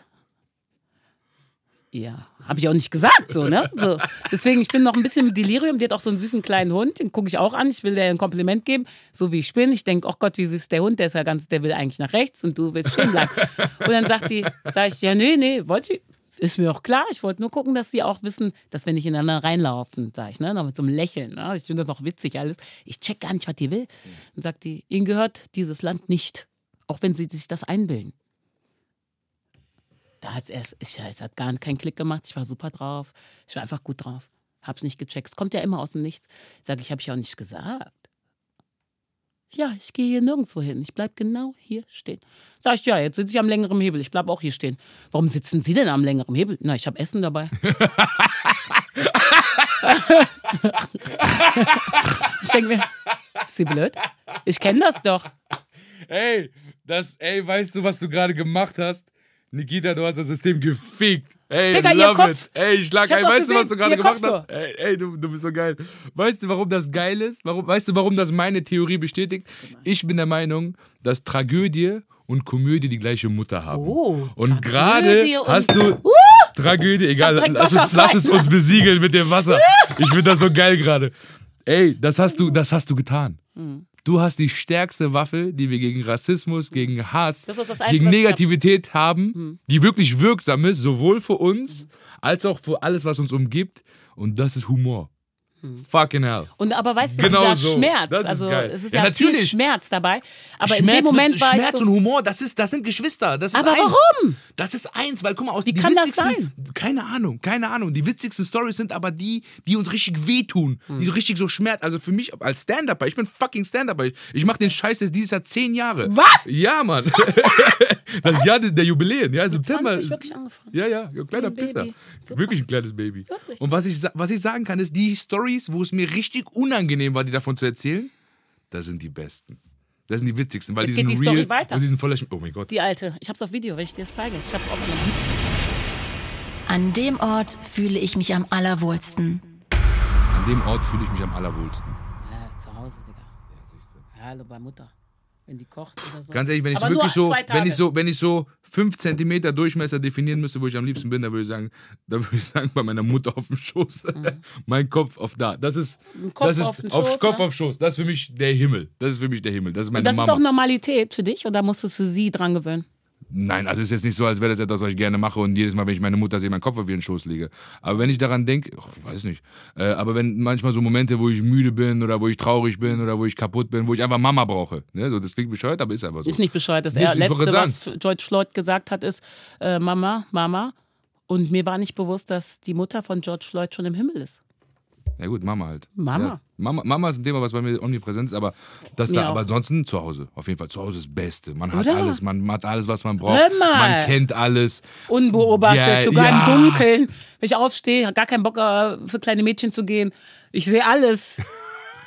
Ja, habe ich auch nicht gesagt, so, ne? So. Deswegen, ich bin noch ein bisschen im Delirium. Die hat auch so einen süßen kleinen Hund, den gucke ich auch an. Ich will dir ein Kompliment geben, so wie ich bin. Ich denke, oh Gott, wie süß der Hund, der ist ja ganz, der will eigentlich nach rechts und du willst stehen bleiben. Und dann sagt die, sag ich, ja, nee, nee, wollte ich. Ist mir auch klar, ich wollte nur gucken, dass sie auch wissen, dass wir nicht ineinander reinlaufen, sag ich, ne? Noch mit so einem Lächeln. Ne? Ich finde das noch witzig alles. Ich check gar nicht, was die will. Dann sagt die, ihnen gehört dieses Land nicht. Auch wenn sie sich das einbilden. Da hat es erst, ich, es hat gar keinen Klick gemacht. Ich war super drauf. Ich war einfach gut drauf. Hab's nicht gecheckt. Es kommt ja immer aus dem Nichts. Ich sage, ich habe ich auch nicht gesagt. Ja, ich gehe hier nirgendwo hin. Ich bleib genau hier stehen. Sag ich, ja, jetzt sitze ich am längeren Hebel. Ich bleib auch hier stehen. Warum sitzen Sie denn am längeren Hebel? Na, ich habe Essen dabei. ich denke mir, ist sie blöd? Ich kenne das doch. Ey, das, ey, weißt du, was du gerade gemacht hast? Nikita, du hast das System gefickt. Ey, Digga, ihr love Kopf. it. Ey, ich schlag ein. Weißt du, was du gerade ihr gemacht Kopf hast? Ey, ey du, du bist so geil. Weißt du, warum das geil ist? Warum, weißt du, warum das meine Theorie bestätigt? Ich bin der Meinung, dass Tragödie und Komödie die gleiche Mutter haben. Oh, und gerade hast du Tragödie, egal, lass es, lass es uns besiegeln mit dem Wasser. Ich finde das so geil gerade. Ey, das hast du, das hast du getan. Hm. Du hast die stärkste Waffe, die wir gegen Rassismus, gegen Hass, Einzige, gegen ich hab. Negativität haben, Hm. die wirklich wirksam ist, sowohl für uns als auch für alles, was uns umgibt. Und das ist Humor. Fucking hell. Und aber weißt du, Genau dieser so. Schmerz, Das ist also geil. es ist Ja, ja, viel natürlich. Schmerz dabei. Aber in Schmerz, dem Moment mit, war Schmerz ich so, und Humor, das, ist, das sind Geschwister. Das ist Aber eins. warum? Das ist eins, weil guck mal, aus Wie die kann das witzigsten, keine Ahnung, keine Ahnung. Die witzigsten Stories sind aber die, die uns richtig wehtun, Hm. die so richtig so Schmerz. Also für mich als Stand-Upper, ich bin fucking Stand-Upper. Ich, ich mache den Scheiß jetzt dieses Jahr zehn Jahre. Was? Ja, Mann. das Jahr der Jubiläen, ja, September. 20 ist- wirklich angefangen. ja, ja, ein kleiner Ein. Pisser. Wirklich ein kleines Baby. Wirklich. Und was ich, was ich sagen kann, ist, die Stories, wo es mir richtig unangenehm war, die davon zu erzählen, das sind die besten. Das sind die witzigsten, weil Jetzt die sind geht die real Story weiter. und die sind voller Sch Oh mein Gott. Die alte. Ich hab's auf Video, wenn ich dir das zeige. Ich hab aufgenommen. An dem Ort fühle ich mich am allerwohlsten. An dem Ort fühle ich mich am allerwohlsten. Ja, zu Hause, Digga. Ja, hallo bei Mutter. Wenn die kocht oder so. Ganz ehrlich, wenn ich Aber wirklich so, wenn ich so, wenn ich so fünf Zentimeter Durchmesser definieren müsste, wo ich am liebsten bin, dann würde ich sagen, dann würde ich sagen, bei meiner Mutter auf dem Schoß. mein Kopf auf da. Das ist, Mhm. Kopf das ist auf Schoß, Kopf ne? auf Schoß. Das ist für mich der Himmel. Das ist für mich der Himmel. Das ist meine das Mama. ist auch Normalität für dich oder musstest du sie dran gewöhnen? Nein, also es ist jetzt nicht so, als wäre das etwas, was ich gerne mache und jedes Mal, wenn ich meine Mutter sehe, mein Kopf auf ihren Schoß lege. Aber wenn ich daran denke, ach, weiß nicht, äh, aber wenn manchmal so Momente, wo ich müde bin oder wo ich traurig bin oder wo ich kaputt bin, wo ich einfach Mama brauche. Ne? So, das klingt bescheuert, aber ist einfach so. Ist nicht bescheuert. Das Nicht, ich letzte, was George Floyd gesagt hat, ist äh, Mama, Mama. Und mir war nicht bewusst, dass die Mutter von George Floyd schon im Himmel ist. Ja gut, Mama halt. Mama. Ja. Mama, Mama ist ein Thema, was bei mir omnipräsent ist, aber das Mir da, auch. aber ansonsten zu Hause. Auf jeden Fall zu Hause ist das Beste. Man hat Oder? alles, man hat alles, was man braucht. Hör mal. Man kennt alles. Unbeobachtet, Ja, sogar ja. im Dunkeln. Wenn ich aufstehe, habe gar keinen Bock äh, für kleine Mädchen zu gehen. Ich sehe alles.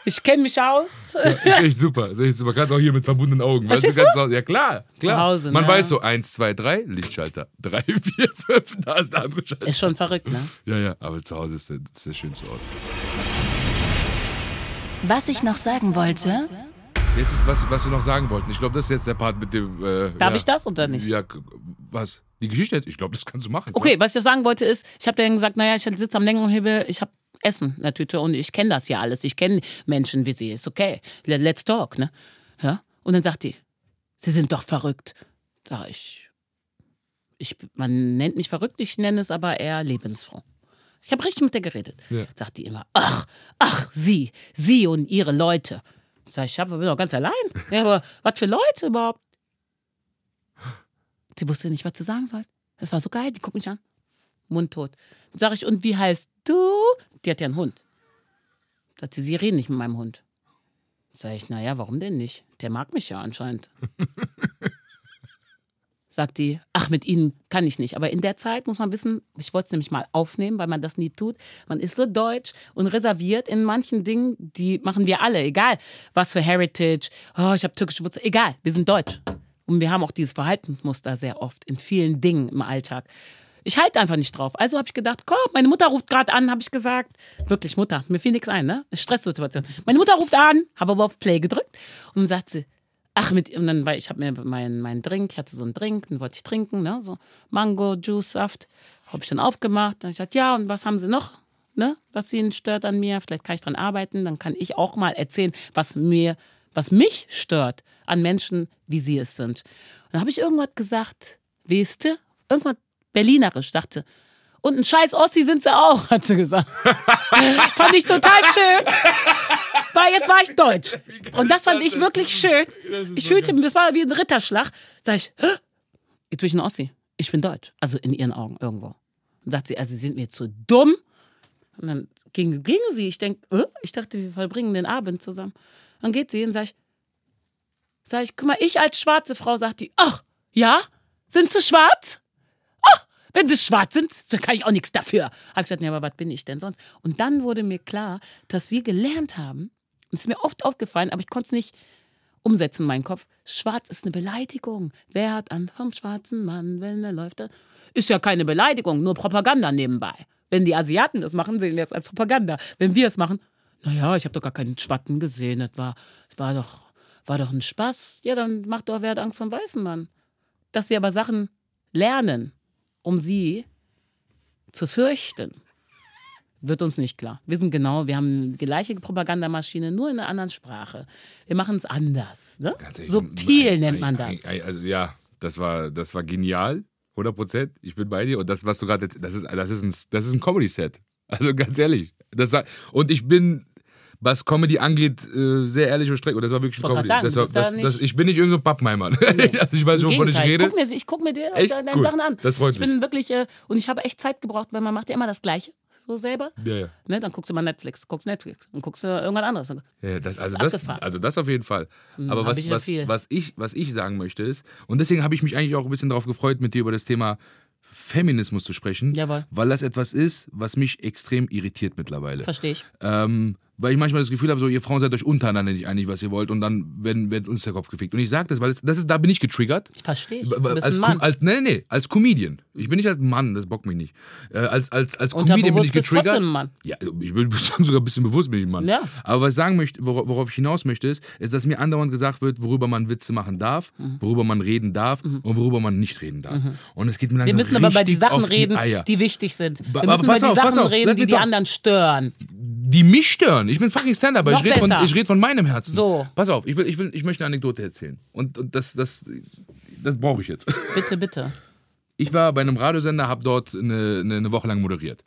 Ich kenne mich aus. Ist echt super, ist echt super. Kannst auch hier mit verbundenen Augen. Weißt du, kannst auch, ja klar, klar. Hause, man ne? weiß so, eins, zwei, drei, Lichtschalter. Drei, vier, fünf, da ist der andere Schalter. Ist schon verrückt, ne? Ja, ja, aber zu Hause ist der, das ist der schönste Ort. Was ich noch sagen wollte, Jetzt ist was, was wir noch sagen wollten. Ich glaube, das ist jetzt der Part mit dem. Äh, Darf ja. ich das oder nicht? Ja, was? Die Geschichte jetzt? Ich glaube, das kannst du machen. Okay, was ich sagen wollte ist, ich habe dann gesagt, naja, ich sitze am längeren Hebel, ich habe Essen der Tüte und ich kenne das ja alles. Ich kenne Menschen wie sie. Ist okay. Let- Let's talk, ne? Ja? Und dann sagt die, sie sind doch verrückt. Sag ich, ich, man nennt mich verrückt, ich nenne es aber eher lebensfroh. Ich habe richtig mit der geredet. Ja. Sagt die immer, ach, ach, sie, sie und ihre Leute. Sag ich, ich bin doch ganz allein. Ja, aber was für Leute überhaupt? Die wusste nicht, was sie sagen soll. Das war so geil, die guckt mich an. Mundtot. Sag ich, und wie heißt du? Die hat ja einen Hund. Sagt sie, sie reden nicht mit meinem Hund. Sag ich, naja, warum denn nicht? Der mag mich ja anscheinend. Sagt die, ach, mit Ihnen kann ich nicht. Aber in der Zeit muss man wissen, ich wollte es nämlich mal aufnehmen, weil man das nie tut. Man ist so deutsch und reserviert in manchen Dingen, die machen wir alle, egal was für Heritage, oh, ich habe türkische Wurzeln, egal, wir sind deutsch. Und wir haben auch dieses Verhaltensmuster sehr oft in vielen Dingen im Alltag. Ich halte einfach nicht drauf. Also habe ich gedacht, komm, meine Mutter ruft gerade an, habe ich gesagt. Wirklich, Mutter, mir fiel nichts ein, ne? Stresssituation. Meine Mutter ruft an, habe aber auf Play gedrückt und dann sagt sie, ach, mit, und dann, weil ich habe mir meinen mein Drink, ich hatte so einen Drink, den wollte ich trinken, ne? So Mango, Juice, Saft. Habe ich dann aufgemacht. Dann ich gesagt, ja, und was haben Sie noch? Ne? Was Sie stört an mir? Vielleicht kann ich dran arbeiten. Dann kann ich auch mal erzählen, was mir, was mich stört an Menschen, wie sie es sind. Und dann habe ich irgendwas gesagt, weißt? Irgendwas Berlinerisch, sagte. Und ein scheiß Ossi sind sie auch, hat sie gesagt. fand ich total schön. Weil jetzt war ich deutsch. Und das fand ich wirklich schön. Ich fühlte mich, das war wie ein Ritterschlag. Sag ich, "Hä? jetzt bin ich ein Ossi. Ich bin deutsch. Also in ihren Augen irgendwo. Und sagt sie, also sie sind mir zu dumm. Und dann ging, ging sie. Ich denk, ich dachte, wir verbringen den Abend zusammen. Dann geht sie und sag ich, sag ich, guck mal, ich als schwarze Frau, sagt die, ach, ja? Sind sie schwarz? Wenn sie schwarz sind, dann kann ich auch nichts dafür. Hab ich gesagt, nee, aber was bin ich denn sonst? Und dann wurde mir klar, dass wir gelernt haben, und es ist mir oft aufgefallen, aber ich konnte es nicht umsetzen in meinen Kopf. Schwarz ist eine Beleidigung. Wer hat Angst vom schwarzen Mann, wenn er läuft? Ist ja keine Beleidigung, nur Propaganda nebenbei. Wenn die Asiaten das machen, sehen wir es als Propaganda. Wenn wir es machen, naja, ich habe doch gar keinen Schwatten gesehen. Das war, das war, doch, war doch ein Spaß. Ja, dann macht doch, wer hat Angst vom weißen Mann. Dass wir aber Sachen lernen, um sie zu fürchten, wird uns nicht klar. Wir sind genau, wir haben die gleiche Propagandamaschine, nur in einer anderen Sprache. Wir machen es anders. Ne? Subtil ein- nennt man das. ein- Also ja, das war, das war genial, 100 Prozent. Ich bin bei dir und das, was du gerade jetzt, das ist, das ist ein, das ist ein Comedy-Set. Also ganz ehrlich. Das, und ich bin, was Comedy angeht, äh, sehr ehrlich und streng. Und das war wirklich ein Comedy. sagen, Das war, das, das, ich bin nicht irgendein so Pappenheimer. also ich weiß schon, wovon ich rede. Ich gucke mir, ich guck mir dir Echt? deine. Sachen an. Das freut ich bin mich. wirklich, äh, und ich habe echt Zeit gebraucht, weil man macht ja immer das Gleiche, so selber. Ja, ja. Ne? Dann guckst du mal Netflix, guckst Netflix und guckst du irgendwas anderes. Ja, das, also, das, also das auf jeden Fall. Aber hab was, ich was, was, ich, was ich sagen möchte ist, und deswegen habe ich mich eigentlich auch ein bisschen darauf gefreut, mit dir über das Thema Feminismus zu sprechen, Jawohl. weil das etwas ist, was mich extrem irritiert mittlerweile. Verstehe ich. Ähm, weil ich manchmal das Gefühl habe, so ihr Frauen seid euch untereinander nicht einig, was ihr wollt und dann werden, wird uns der Kopf gefickt. Und ich sage das, weil es, das ist, da bin ich getriggert. Ich verstehe. Du bist als, ein Mann. als, nee, nee, als Comedian. Ich bin nicht als Mann, das bockt mich nicht. Äh, als als, als Comedian bin ich bist getriggert. trotzdem ein Mann. Ja, ich bin sogar ein bisschen bewusst bin ich ein Mann. Ja. Aber was ich sagen möchte, wora- worauf ich hinaus möchte, ist, ist, dass mir andauernd gesagt wird, worüber man Witze machen darf, Mhm. worüber man reden darf und worüber man nicht reden darf. Und es geht mir Wir langsam müssen aber bei die richtig Sachen die reden, die wichtig sind. Ba- Wir müssen aber über die auf, Sachen auf, reden, die die anderen stören. die mich stören. Ich bin fucking Stand-Up, ich rede von, ich red von meinem Herzen. So. Pass auf, ich, will, ich, will, ich möchte eine Anekdote erzählen. Und, und das, das, das brauche ich jetzt. Bitte, bitte. Ich war bei einem Radiosender, habe dort eine, eine, eine Woche lang moderiert.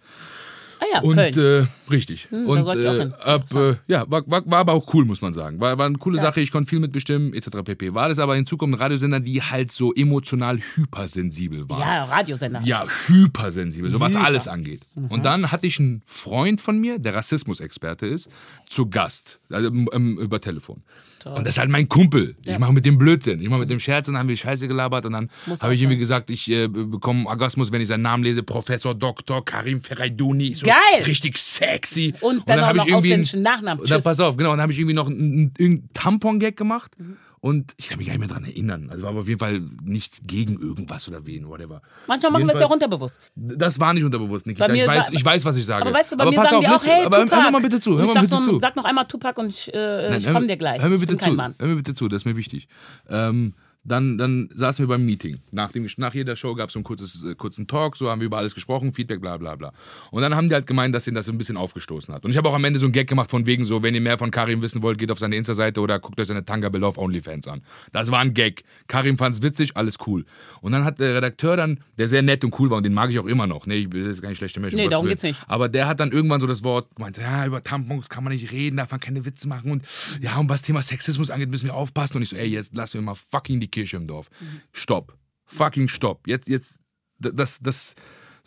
Ah ja, Und äh, richtig. Hm, und äh, ab, äh, ja, war, war, war aber auch cool, muss man sagen. War, war eine coole Sache, ich konnte viel mitbestimmen, etc. pp. War das aber in Zukunft Radiosender, die halt so emotional hypersensibel war. ja, Radiosender. Ja, hypersensibel, so was Hyper. alles angeht. Und dann hatte ich einen Freund von mir, der Rassismusexperte ist, zu Gast, also ähm, über Telefon. Und das ist halt mein Kumpel. Ich mache mit dem Blödsinn. Ich mache mit dem Scherz und dann haben wir Scheiße gelabert und dann habe ich irgendwie gesagt, ich äh, bekomme Orgasmus, wenn ich seinen Namen lese. Professor Dr. Karim Ferraiduni. So Geil! Richtig sexy. Und dann auch hab noch ich irgendwie ausländischen Nachnamen. Und dann, pass auf, genau. Und dann habe ich irgendwie noch einen, einen Tampon-Gag gemacht. Und ich kann mich gar nicht mehr dran erinnern. Also war aber auf jeden Fall nichts gegen irgendwas oder wen, whatever. Manchmal machen wir es ja unterbewusst. Das war nicht unterbewusst, Nikita. Bei mir Ich weiß, war- ich weiß, was ich sage. Aber weißt du, bei aber mir sagen auf, die auch, hey, aber Tupac. hör mal bitte zu, hör mal sag, bitte zu. sag noch einmal Tupac und ich, äh, Nein, ich komme dir gleich. Hör mir ich bitte zu. Mann. Hör mir bitte zu, das ist mir wichtig. Ähm, dann, dann saßen wir beim Meeting. Nach, dem, nach jeder Show gab es so einen kurzes, äh, kurzen Talk, so haben wir über alles gesprochen, Feedback, bla bla bla. Und dann haben die halt gemeint, dass ihnen das so ein bisschen aufgestoßen hat. Und ich habe auch am Ende so einen Gag gemacht von wegen so, wenn ihr mehr von Karim wissen wollt, geht auf seine Insta-Seite oder guckt euch seine Tanga-Bilder auf OnlyFans an. Das war ein Gag. Karim fand es witzig, alles cool. Und dann hat der Redakteur dann, der sehr nett und cool war und den mag ich auch immer noch, ne, ich bin jetzt gar nicht schlechter Mensch. Nee, darum geht's nicht. Aber der hat dann irgendwann so das Wort gemeint, ja, über Tampons kann man nicht reden, darf man keine Witze machen und ja, und was Thema Sexismus angeht, müssen wir aufpassen. Und ich so, ey, jetzt lassen wir mal fucking die Kirche im Dorf. Stopp. Fucking stopp. Jetzt, jetzt, das, das,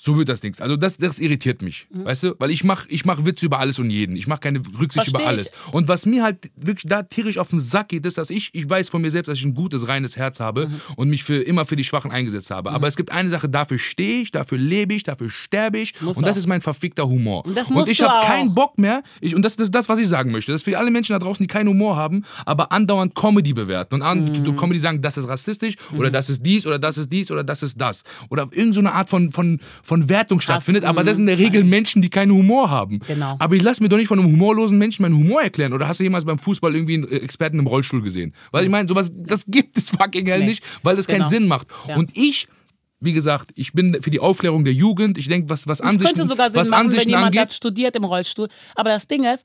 so wird das nichts. Also das, das irritiert mich, weißt du? Weil ich mache ich mach Witze über alles und jeden. Ich mache keine Rücksicht Versteh über ich. alles. Und was mir halt wirklich da tierisch auf den Sack geht, ist, dass ich, ich weiß von mir selbst, dass ich ein gutes, reines Herz habe Mhm. und mich für, immer für die Schwachen eingesetzt habe. Aber es gibt eine Sache, dafür stehe ich, dafür lebe ich, dafür sterbe ich. Muss und das auch. ist mein verfickter Humor. Und und ich habe keinen Bock mehr. Ich, und das, das ist das, was ich sagen möchte. Das ist für alle Menschen da draußen, die keinen Humor haben, aber andauernd Comedy bewerten. Und an, Mhm. Comedy sagen, das ist rassistisch oder das ist dies oder das ist dies oder das ist das. Oder irgendeine so eine Art von, von, von Wertung stattfindet. Aber das sind in der Regel Menschen, die keinen Humor haben. mhm. Genau. Aber ich lasse mir doch nicht von einem humorlosen Menschen meinen Humor erklären. Oder hast du jemals beim Fußball irgendwie einen äh, Experten im Rollstuhl gesehen? Weil ich meine, sowas, das gibt es fucking hell Nee. nicht, weil das keinen Genau. Sinn macht. Ja. Und ich, wie gesagt, ich bin für die Aufklärung der Jugend. Ich denke, was, was Das Ansichten, könnte sogar Sinn was machen, wenn Ansichten jemand angeht. das studiert im Rollstuhl. Aber das Ding ist,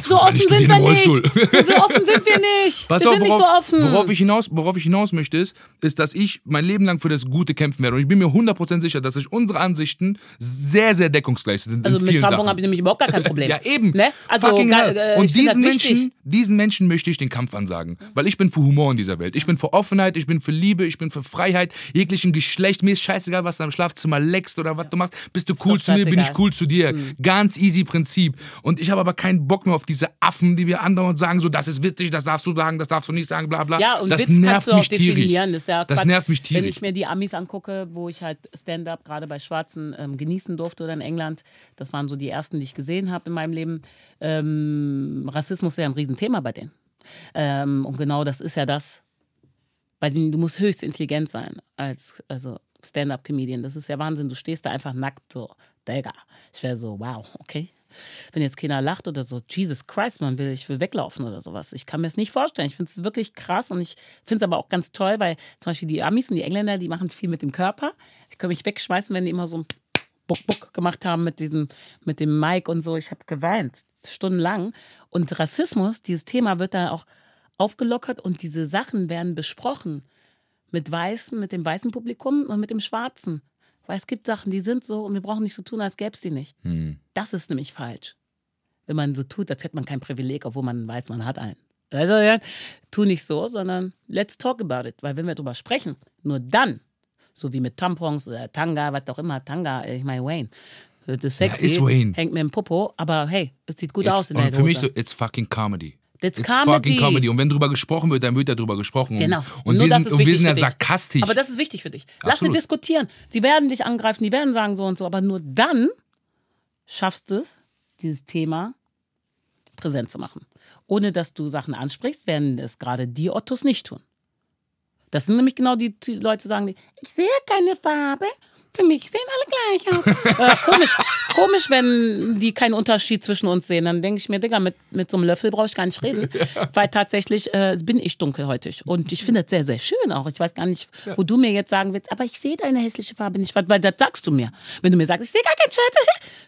so offen sind wir im nicht. So, so offen sind wir nicht. Pass wir auf, sind worauf, nicht so offen. Worauf ich, hinaus, worauf ich hinaus möchte, ist, ist, dass ich mein Leben lang für das Gute kämpfen werde. Und ich bin mir 100% sicher, dass sich unsere Ansichten sehr, sehr deckungsgleich sind. also mit Tampon habe ich nämlich überhaupt gar kein Problem. Ja, eben. Ne? Also, Fucking äh, Und diesen. Menschen, diesen Menschen möchte ich den Kampf ansagen. Weil ich bin für Humor in dieser Welt. Ich bin für Offenheit, ich bin für Liebe, ich bin für Freiheit, jeglichen Geschlecht. Mir ist scheißegal, was du am Schlafzimmer leckst oder was du machst. Bist du cool zu mir, bin ich cool zu dir. Mhm. Ganz easy Prinzip. Und ich habe aber keinen Bock mehr auf diese Affen, die wir andauernd sagen, so, das ist witzig, das darfst du sagen, das darfst du nicht sagen, bla bla. Ja, und das Witz nervt kannst du auch mich tierisch. definieren. Das, ist ja Das nervt mich Wenn tierisch. ich mir die Amis angucke, wo ich halt Stand-up gerade bei Schwarzen ähm, genießen durfte oder in England, das waren so die ersten, die ich gesehen habe in meinem Leben. Ähm, Rassismus ist ja ein Riesenthema bei denen. Ähm, und genau das ist ja das. Bei denen, du musst höchst intelligent sein als also Stand-up-Comedian. Das ist ja Wahnsinn. Du stehst da einfach nackt so, Digga. Ich wäre so, wow, okay. Wenn jetzt keiner lacht oder so, Jesus Christ, man will, ich will weglaufen oder sowas. Ich kann mir es nicht vorstellen. Ich finde es wirklich krass und ich finde es aber auch ganz toll, weil zum Beispiel die Amis und die Engländer, die machen viel mit dem Körper. Ich kann mich wegschmeißen, wenn die immer so ein Buck, Buck gemacht haben mit diesem, mit dem Mic und so. Ich habe geweint, stundenlang. Und Rassismus, dieses Thema wird da auch aufgelockert und diese Sachen werden besprochen mit Weißen, mit dem weißen Publikum und mit dem Schwarzen. Weil es gibt Sachen, die sind so und wir brauchen nicht so tun, als gäbe es die nicht. Hm. Das ist nämlich falsch. Wenn man so tut, als hätte man kein Privileg, obwohl man weiß, man hat einen. Also ja, tu nicht so, sondern let's talk about it. Weil wenn wir darüber sprechen, nur dann, so wie mit Tampons oder Tanga, was auch immer, Tanga, ich meine Wayne, das ist sexy, ist Wayne. hängt mir im Popo, aber hey, es sieht gut It's, aus in der und für mich so, Hose. it's fucking comedy. It's It's comedy. fucking comedy. Und wenn drüber gesprochen wird, dann wird darüber gesprochen. Genau. Und, wir sind, und wir sind ja sarkastisch. Aber das ist wichtig für dich. Lass sie diskutieren. Sie werden dich angreifen, die werden sagen so und so, aber nur dann schaffst du es, dieses Thema präsent zu machen. Ohne dass du Sachen ansprichst, werden es gerade die Ottos nicht tun. Das sind nämlich genau die, die Leute, die sagen, ich sehe keine Farbe. Für mich sehen alle gleich aus. äh, komisch, komisch, wenn die keinen Unterschied zwischen uns sehen. Dann denke ich mir, Digga, mit, mit so einem Löffel brauche ich gar nicht reden. Weil tatsächlich äh, bin ich dunkelhäutig. Und ich finde das sehr, sehr schön auch. Ich weiß gar nicht, wo du mir jetzt sagen willst, aber ich sehe deine hässliche Farbe nicht. Weil das sagst du mir. Wenn du mir sagst, ich sehe gar keinen Schatten.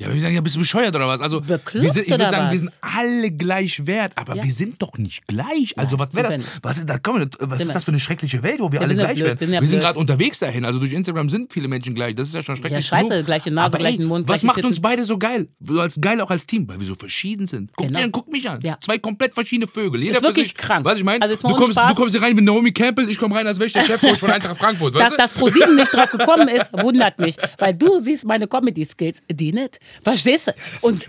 Ja, aber wir sagen, ja, bist du bescheuert oder was? Also, Bekloppt wir sind, ich würde sagen, wir was? sind alle gleich wert, aber Ja. wir sind doch nicht gleich. Also, was wäre das? wir. Was, ist, da, komm, was ist das für eine schreckliche Welt, wo wir Ja, alle wir gleich blöd, werden? wir sind Wir gerade unterwegs dahin. Also, durch Instagram sind viele Menschen gleich. Das ist ja schon schrecklich. Ja, scheiße, genug. gleiche Nase, aber, gleichen Mund, Was macht Titten. uns beide so geil? So als geil auch als Team, weil wir so verschieden sind. Guck, Genau. dir, guck mich an. Ja. Zwei komplett verschiedene Vögel. Jeder Ist wirklich sich. krank. Du, ich meine? Also, du, kommst, Spaß. du kommst hier rein wie Naomi Campbell, ich komme rein, als wäre ich der Chefcoach von Eintracht Frankfurt. Dass das ProSieben nicht drauf gekommen ist, wundert mich. Weil du siehst meine Comedy-Skills, die nicht. Verstehst du? Und,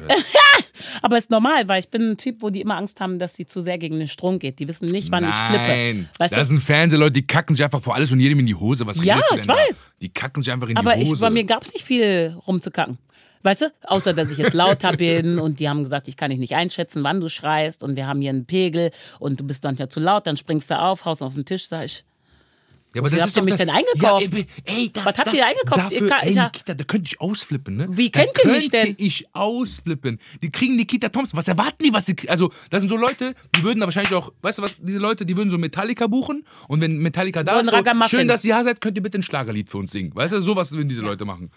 aber ist normal, weil ich bin ein Typ, wo die immer Angst haben, dass sie zu sehr gegen den Strom geht. Die wissen nicht, wann ich flippe. Nein, Weißt das du? sind Fernsehleute, die kacken sich einfach vor alles und jedem in die Hose. Was Ja, ich denn da? weiß. Die kacken sich einfach in Aber die Hose. ich, bei mir gab es nicht viel rumzukacken. Weißt du? Außer, dass ich jetzt lauter bin und die haben gesagt, ich kann dich nicht einschätzen, wann du schreist und wir haben hier einen Pegel und du bist manchmal zu laut, dann springst du auf, haust auf den Tisch, sag ich. Ja, aber Wofür das habt ihr mich da- denn eingekauft? Ja, ey, das, Was habt das, ihr eingekauft? Dafür, ey, Nikita, da könnte ich ausflippen, ne? Wie da kennt ihr mich könnte denn? ich ausflippen. Die kriegen Nikita Thompson. Was erwarten die, was die Also, das sind so Leute, die würden da wahrscheinlich auch, weißt du was, diese Leute, die würden so Metallica buchen und wenn Metallica da ist, so, schön, dass ihr da seid, könnt ihr bitte ein Schlagerlied für uns singen. Weißt du, sowas würden diese Leute machen.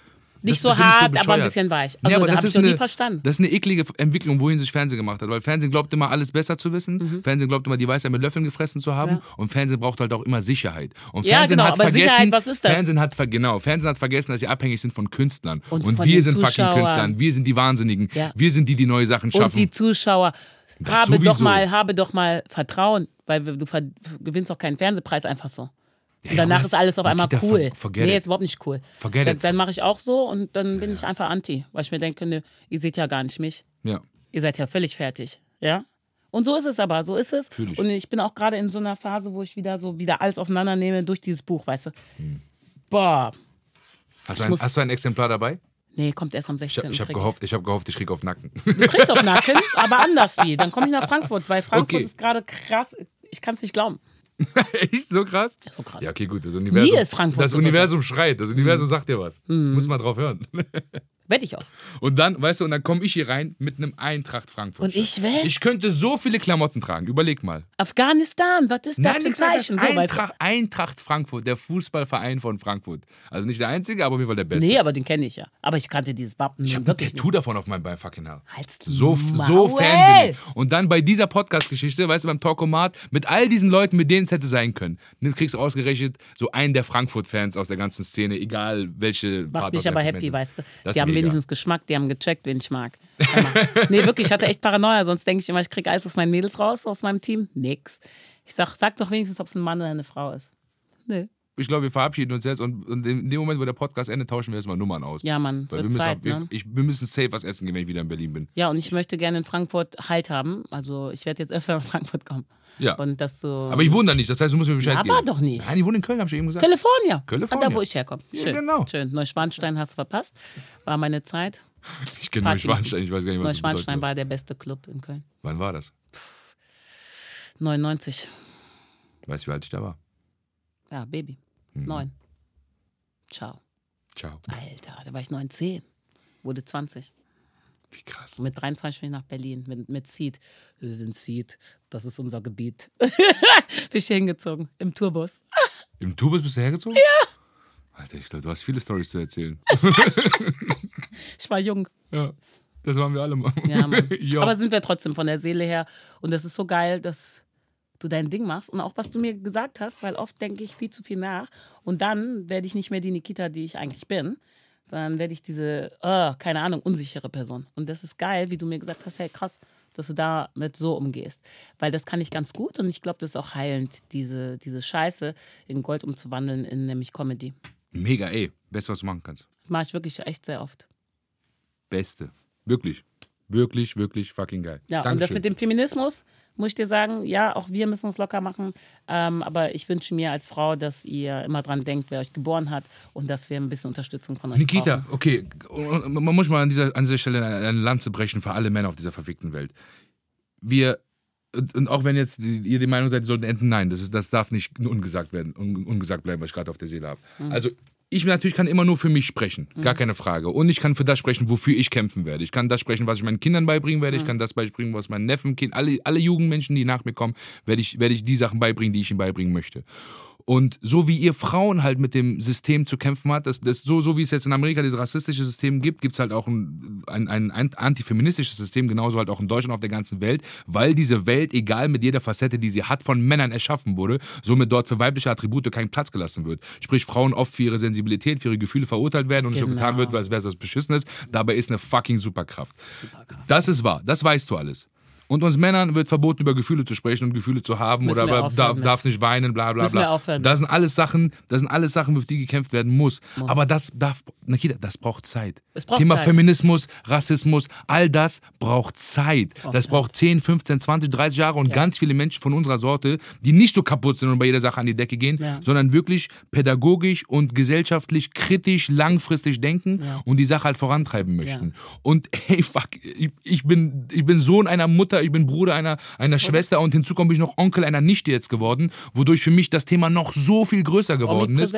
Nicht Das- so das hart, aber ein bisschen weich. Also, aber da das hab ich ist noch nie eine- verstanden. Das ist eine eklige Entwicklung, wohin sich Fernsehen gemacht hat. Weil Fernsehen glaubt immer, alles besser zu wissen. Mhm. Fernsehen glaubt immer, die Weisheit mit Löffeln gefressen zu haben. Und Fernsehen braucht halt auch immer Sicherheit. Und Ja, Fernsehen genau, hat aber vergessen, Sicherheit, was ist das? Fernsehen hat, genau, Fernsehen hat vergessen, dass sie abhängig sind von Künstlern. Und Und, von wir sind fucking. Künstlern. Wir sind die Wahnsinnigen. Ja. Wir sind die, die neue Sachen schaffen. Und die Zuschauer, Das habe doch, mal, habe doch mal Vertrauen, weil du gewinnst auch keinen Fernsehpreis einfach so. Und ja, danach aber ist alles auf einmal Nikita, cool. for- nee, ist überhaupt nicht cool. Forget dann it. dann mache ich auch so und dann bin ich einfach anti, weil ich mir denke, ne, ihr seht ja gar nicht mich. ja. Ihr seid ja völlig fertig. Ja? Und so ist es aber, so ist es. Fühl ich. Und ich bin auch gerade in so einer Phase, wo ich wieder so wieder alles auseinandernehme durch dieses Buch, weißt du. Hm. Boah. Hast, du ein, hast du ein Exemplar dabei? Nee, kommt erst am Ich 16. habe ich hab krieg gehofft, ich hab gehofft, ich krieg auf Nacken. Du kriegst auf Nacken, aber anders wie. Dann komme ich nach Frankfurt, weil Frankfurt Okay. ist gerade krass. Ich kann es nicht glauben. Echt so krass? So krass. Ja, okay, gut. Das Universum, ist Frankfurt das Universum schreit. Das Mhm. Universum sagt dir was. Muss mal drauf hören. Wette ich auch. Und dann, weißt du, und dann komme ich hier rein mit einem Eintracht Frankfurt. Und ich will? Ich könnte so viele Klamotten tragen. Überleg mal. Afghanistan, was ist das für ein. Zeichen? So, weißt du. Eintracht, Eintracht Frankfurt, der Fußballverein von Frankfurt. Also nicht der einzige, aber auf jeden Fall der beste. Nee, aber den kenne ich ja. Aber ich kannte dieses Wappen ich habe ein wirklich Tattoo nicht. davon auf meinem Bein, fucking hell. Halt's So, so Fan bin ich. Und dann bei dieser Podcast-Geschichte, weißt du, beim Talkomat, mit all diesen Leuten, mit denen es hätte sein können, dann kriegst du ausgerechnet so einen der Frankfurt-Fans aus der ganzen Szene, egal welche Macht mich aber happy, weißt du. Das Die haben wenigstens Geschmack, die haben gecheckt, wen ich mag. Nee, wirklich, ich hatte echt Paranoia. Sonst denke ich immer, ich kriege alles aus meinen Mädels raus, aus meinem Team. Nix. Ich sag, sag doch wenigstens, ob es ein Mann oder eine Frau ist. Nee. Ich glaube, wir verabschieden uns jetzt und, und in dem Moment, wo der Podcast endet, tauschen wir erstmal Nummern aus. Ja, Mann, Weil wir müssen, Zeit, auf, wir, ne? ich, wir müssen safe was essen gehen, wenn ich wieder in Berlin bin. Ja, und ich möchte gerne in Frankfurt Halt haben. Also ich werde jetzt öfter nach Frankfurt kommen. Ja. Und das so. Aber ich wohne da nicht, das heißt, du musst mir Bescheid Ja, geben. aber doch nicht. Nein, ich wohne in Köln, hab ich eben gesagt. California. California. Ah, Da, wo ich herkomme. Ja, Schön. genau. Schön. Neuschwanstein hast du verpasst. War meine Zeit. Ich kenne. Neuschwanstein, ich weiß gar nicht, was Neuschwanstein war der beste Club in Köln. Wann war das? 99. Weißt du, wie alt ich da war? Ja, Baby. Mhm. Neun. Ciao. Ciao. Alter, da war ich 19. Wurde 20. Wie krass. Mit 23 bin ich nach Berlin mit, mit Seed. Wir sind Seed, das ist unser Gebiet. bin ich hier hingezogen, im Tourbus. Im Tubus bist du hergezogen? Ja. Alter, ich glaube, du hast viele Stories zu erzählen. Ich war jung. ja, das waren wir alle mal. Ja, Mann. ja. Aber sind wir trotzdem von der Seele her. Und das ist so geil, dass du dein Ding machst. Und auch was du mir gesagt hast, weil oft denke ich viel zu viel nach. Und dann werde ich nicht mehr die Nikita, die ich eigentlich bin, sondern werde ich diese, äh, keine Ahnung, unsichere Person. Und das ist geil, wie du mir gesagt hast, hey, krass, dass du damit so umgehst. Weil das kann ich ganz gut und ich glaube, das ist auch heilend, diese, diese Scheiße in Gold umzuwandeln, in nämlich Comedy. Mega, ey. Beste, was du machen kannst. Mache ich wirklich echt sehr oft. Beste. Wirklich. Wirklich, wirklich fucking geil. Ja, und das Dankeschön. mit dem Feminismus muss ich dir sagen. Ja, auch wir müssen uns locker machen. Ähm, aber ich wünsche mir als Frau, dass ihr immer dran denkt, wer euch geboren hat und dass wir ein bisschen Unterstützung von euch Nikita, brauchen. okay, man muss mal an dieser, an dieser Stelle eine Lanze brechen für alle Männer auf dieser verfickten Welt. Wir, und auch wenn jetzt ihr die Meinung seid, die sollten enden, nein, das, ist, das darf nicht ungesagt werden, un, ungesagt bleiben, was ich gerade auf der Seele habe. Also ich natürlich kann immer nur für mich sprechen, gar keine Frage. Und ich kann für das sprechen, wofür ich kämpfen werde. Ich kann das sprechen, was ich meinen Kindern beibringen werde. Ich kann das beibringen, was meinen Neffen, kind, alle, alle Jugendmenschen, die nach mir kommen, werde ich, werde ich die Sachen beibringen, die ich ihnen beibringen möchte. Und so wie ihr Frauen halt mit dem System zu kämpfen habt, das, das, so, so wie es jetzt in Amerika dieses rassistische System gibt, gibt es halt auch ein, ein, ein ant- antifeministisches System, genauso halt auch in Deutschland auf der ganzen Welt, weil diese Welt, egal mit jeder Facette, die sie hat, von Männern erschaffen wurde, somit dort für weibliche Attribute kein Platz gelassen wird. Sprich, Frauen oft für ihre Sensibilität, für ihre Gefühle verurteilt werden und es so Genau. getan wird, als wäre es was Beschissenes. Dabei ist eine fucking Superkraft. Das ist wahr, das weißt du alles. Und uns Männern wird verboten, über Gefühle zu sprechen und Gefühle zu haben Müssen oder darf, mit. darfst nicht weinen, bla bla bla. Das sind alles Sachen, das sind alles Sachen, für die gekämpft werden muss. Aber das darf, Nikita, das braucht Zeit. Es braucht Thema Zeit. Feminismus, Rassismus, all das braucht Zeit. das braucht 10, 15, 20, 30 Jahre und ganz viele Menschen von unserer Sorte, die nicht so kaputt sind und bei jeder Sache an die Decke gehen, Ja. sondern wirklich pädagogisch und gesellschaftlich kritisch, langfristig denken Ja. und die Sache halt vorantreiben möchten. Und hey, fuck, ich, ich, bin, ich bin Sohn einer Mutter, ich bin Bruder einer, einer Schwester und hinzu komme ich noch Onkel einer Nichte jetzt geworden, wodurch für mich das Thema noch so viel größer geworden ist.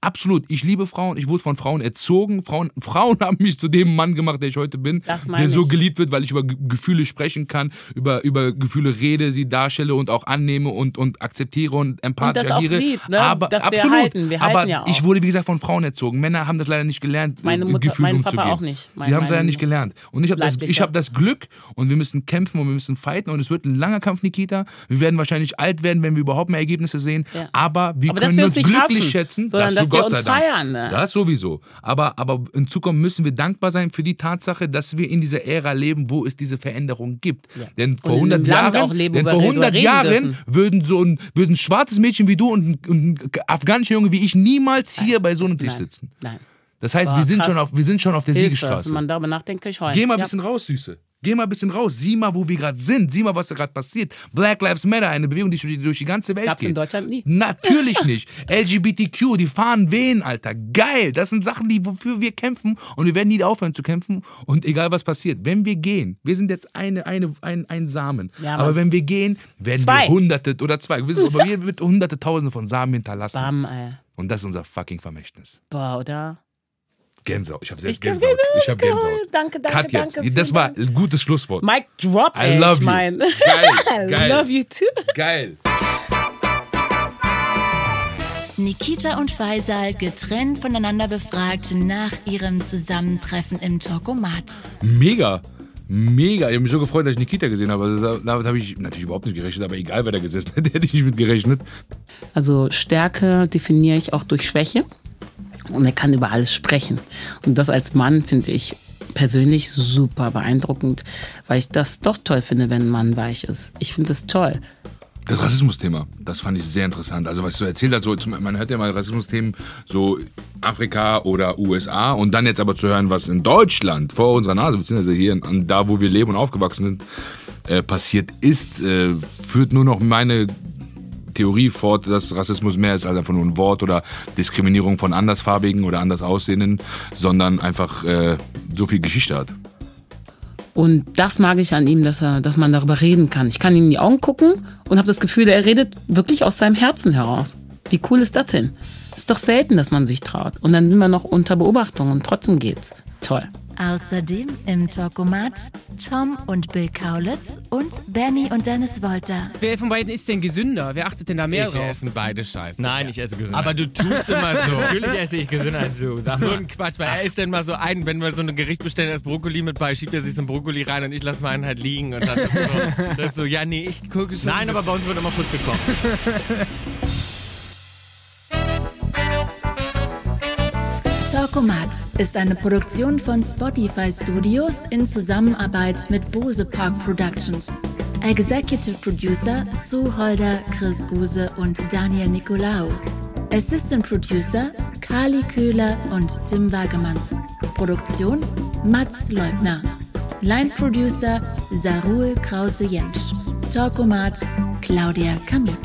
Absolut. Ich liebe Frauen. Ich wurde von Frauen erzogen. Frauen, Frauen haben mich zu dem Mann gemacht, der ich heute bin. Das meine der so geliebt wird, weil ich über Ge- Gefühle sprechen kann, über, über Gefühle rede, sie darstelle und auch annehme und, und akzeptiere und empathisch das auch agiere. sieht, ne? Aber Dass wir absolut. halten. Wir halten aber ja auch. ich wurde, wie gesagt, von Frauen erzogen. Männer haben das leider nicht gelernt, Meine äh, Mutter- Gefühle mein Papa umzugehen. auch nicht. Mein- Die haben es leider nicht gelernt. Und ich habe das, ich hab das Glück und wir müssen kämpfen und wir müssen fighten und es wird ein langer Kampf, Nikita. Wir werden wahrscheinlich alt werden, wenn wir überhaupt mehr Ergebnisse sehen. Ja. Aber wir Aber können wir uns uns glücklich hassen, schätzen, dass dass wir Gott sei uns Dank. feiern, ne? Das sowieso. Aber, aber in Zukunft müssen wir dankbar sein für die Tatsache, dass wir in dieser Ära leben, wo es diese Veränderung gibt. Denn vor in 100 einem Land Jahren, leben, denn vor wir 100 darüber reden Jahren würden so ein, würden ein schwarzes Mädchen wie du und ein, ein afghanischer Junge wie ich niemals hier bei so einem Tisch Nein. sitzen. Nein. Das heißt, Boah, wir sind, krass. schon auf, wir sind schon auf der Hilfe. Siegesstraße. Wenn man darüber nachdenkt, kann ich heulen. Geh mal ein Ja. bisschen raus, Süße. Geh mal ein bisschen raus. Sieh mal, wo wir gerade sind. Sieh mal, was da gerade passiert. Black Lives Matter, eine Bewegung, die durch die, ganze Welt Gab's geht. in Deutschland nie. Natürlich nicht. LGBTQ, die fahren wehen, Alter. Geil. Das sind Sachen, die, wofür wir kämpfen und wir werden nie aufhören zu kämpfen. Und egal was passiert, wenn wir gehen, wir sind jetzt eine, eine, ein, ein Samen. Ja, aber wenn wir gehen, werden Zwei. wir hunderte oder zwei. Wir aber wir wird hunderte, tausende von Samen hinterlassen. Bam, ey. Und das ist unser fucking Vermächtnis. Boah, oder? Gänsehaut. Ich habe selbst Ich Gänsehaut. Ich habe Gänsehaut. Danke, danke, Cut jetzt. danke. Das war ein gutes Schlusswort. Mic drop, I ey. love ich you. mein. Geil, I geil. love you too. Geil. Nikita und Faisal getrennt voneinander befragt nach ihrem Zusammentreffen im Talkomat. Mega. Mega. Ich habe mich so gefreut, dass ich Nikita gesehen habe. Also da- Damit habe ich natürlich überhaupt nicht gerechnet, aber egal, wer da gesessen hätte, hätte ich nicht mit gerechnet. Also Stärke definiere ich auch durch Schwäche. Und er kann über alles sprechen. Und das als Mann finde ich persönlich super beeindruckend, weil ich das doch toll finde, wenn ein Mann weich ist. Ich finde das toll. Das Rassismusthema, das fand ich sehr interessant. Also was du erzählt hast, so, man hört ja mal Rassismusthemen so Afrika oder USA und dann jetzt aber zu hören, was in Deutschland vor unserer Nase, beziehungsweise hier, da wo wir leben und aufgewachsen sind, äh, passiert ist, äh, führt nur noch meine Theorie fort, dass Rassismus mehr ist als einfach nur ein Wort oder Diskriminierung von Andersfarbigen oder anders Aussehenden, sondern einfach äh, so viel Geschichte hat. Und das mag ich an ihm, dass, er, dass man darüber reden kann. Ich kann ihm in die Augen gucken und habe das Gefühl, er redet wirklich aus seinem Herzen heraus. Wie cool ist das denn? Ist doch selten, dass man sich traut. Und dann sind wir noch unter Beobachtung und trotzdem geht's. Toll. Außerdem im Talkomat Tom und Bill Kaulitz und Benny und Dennis Wolter. Wer von beiden ist denn gesünder? Wer achtet denn da mehr Ich drauf? essen beide Scheiße. Nein, ich esse gesünder. Aber du tust immer so. Natürlich esse ich gesünder als du. Sag So mal. ein Quatsch, weil er isst dann mal so ein, wenn wir so ein Gericht bestellen, da ist Brokkoli mit bei, schiebt er sich so ein Brokkoli rein und ich lasse meinen halt liegen und dann ist so, das ist so ja nee, ich gucke schon. Nein, aber bei uns wird immer frisch gekocht. Talkomat ist eine Produktion von Spotify Studios in Zusammenarbeit mit Bose Park Productions. Executive Producer Sue Holder, Chris Guse und Daniel Nicolaou. Assistant Producer Kali Köhler und Tim Wagemanns. Produktion Mats Leubner. Line Producer Sarul Krause-Jentsch. Talkomat Claudia Kamit.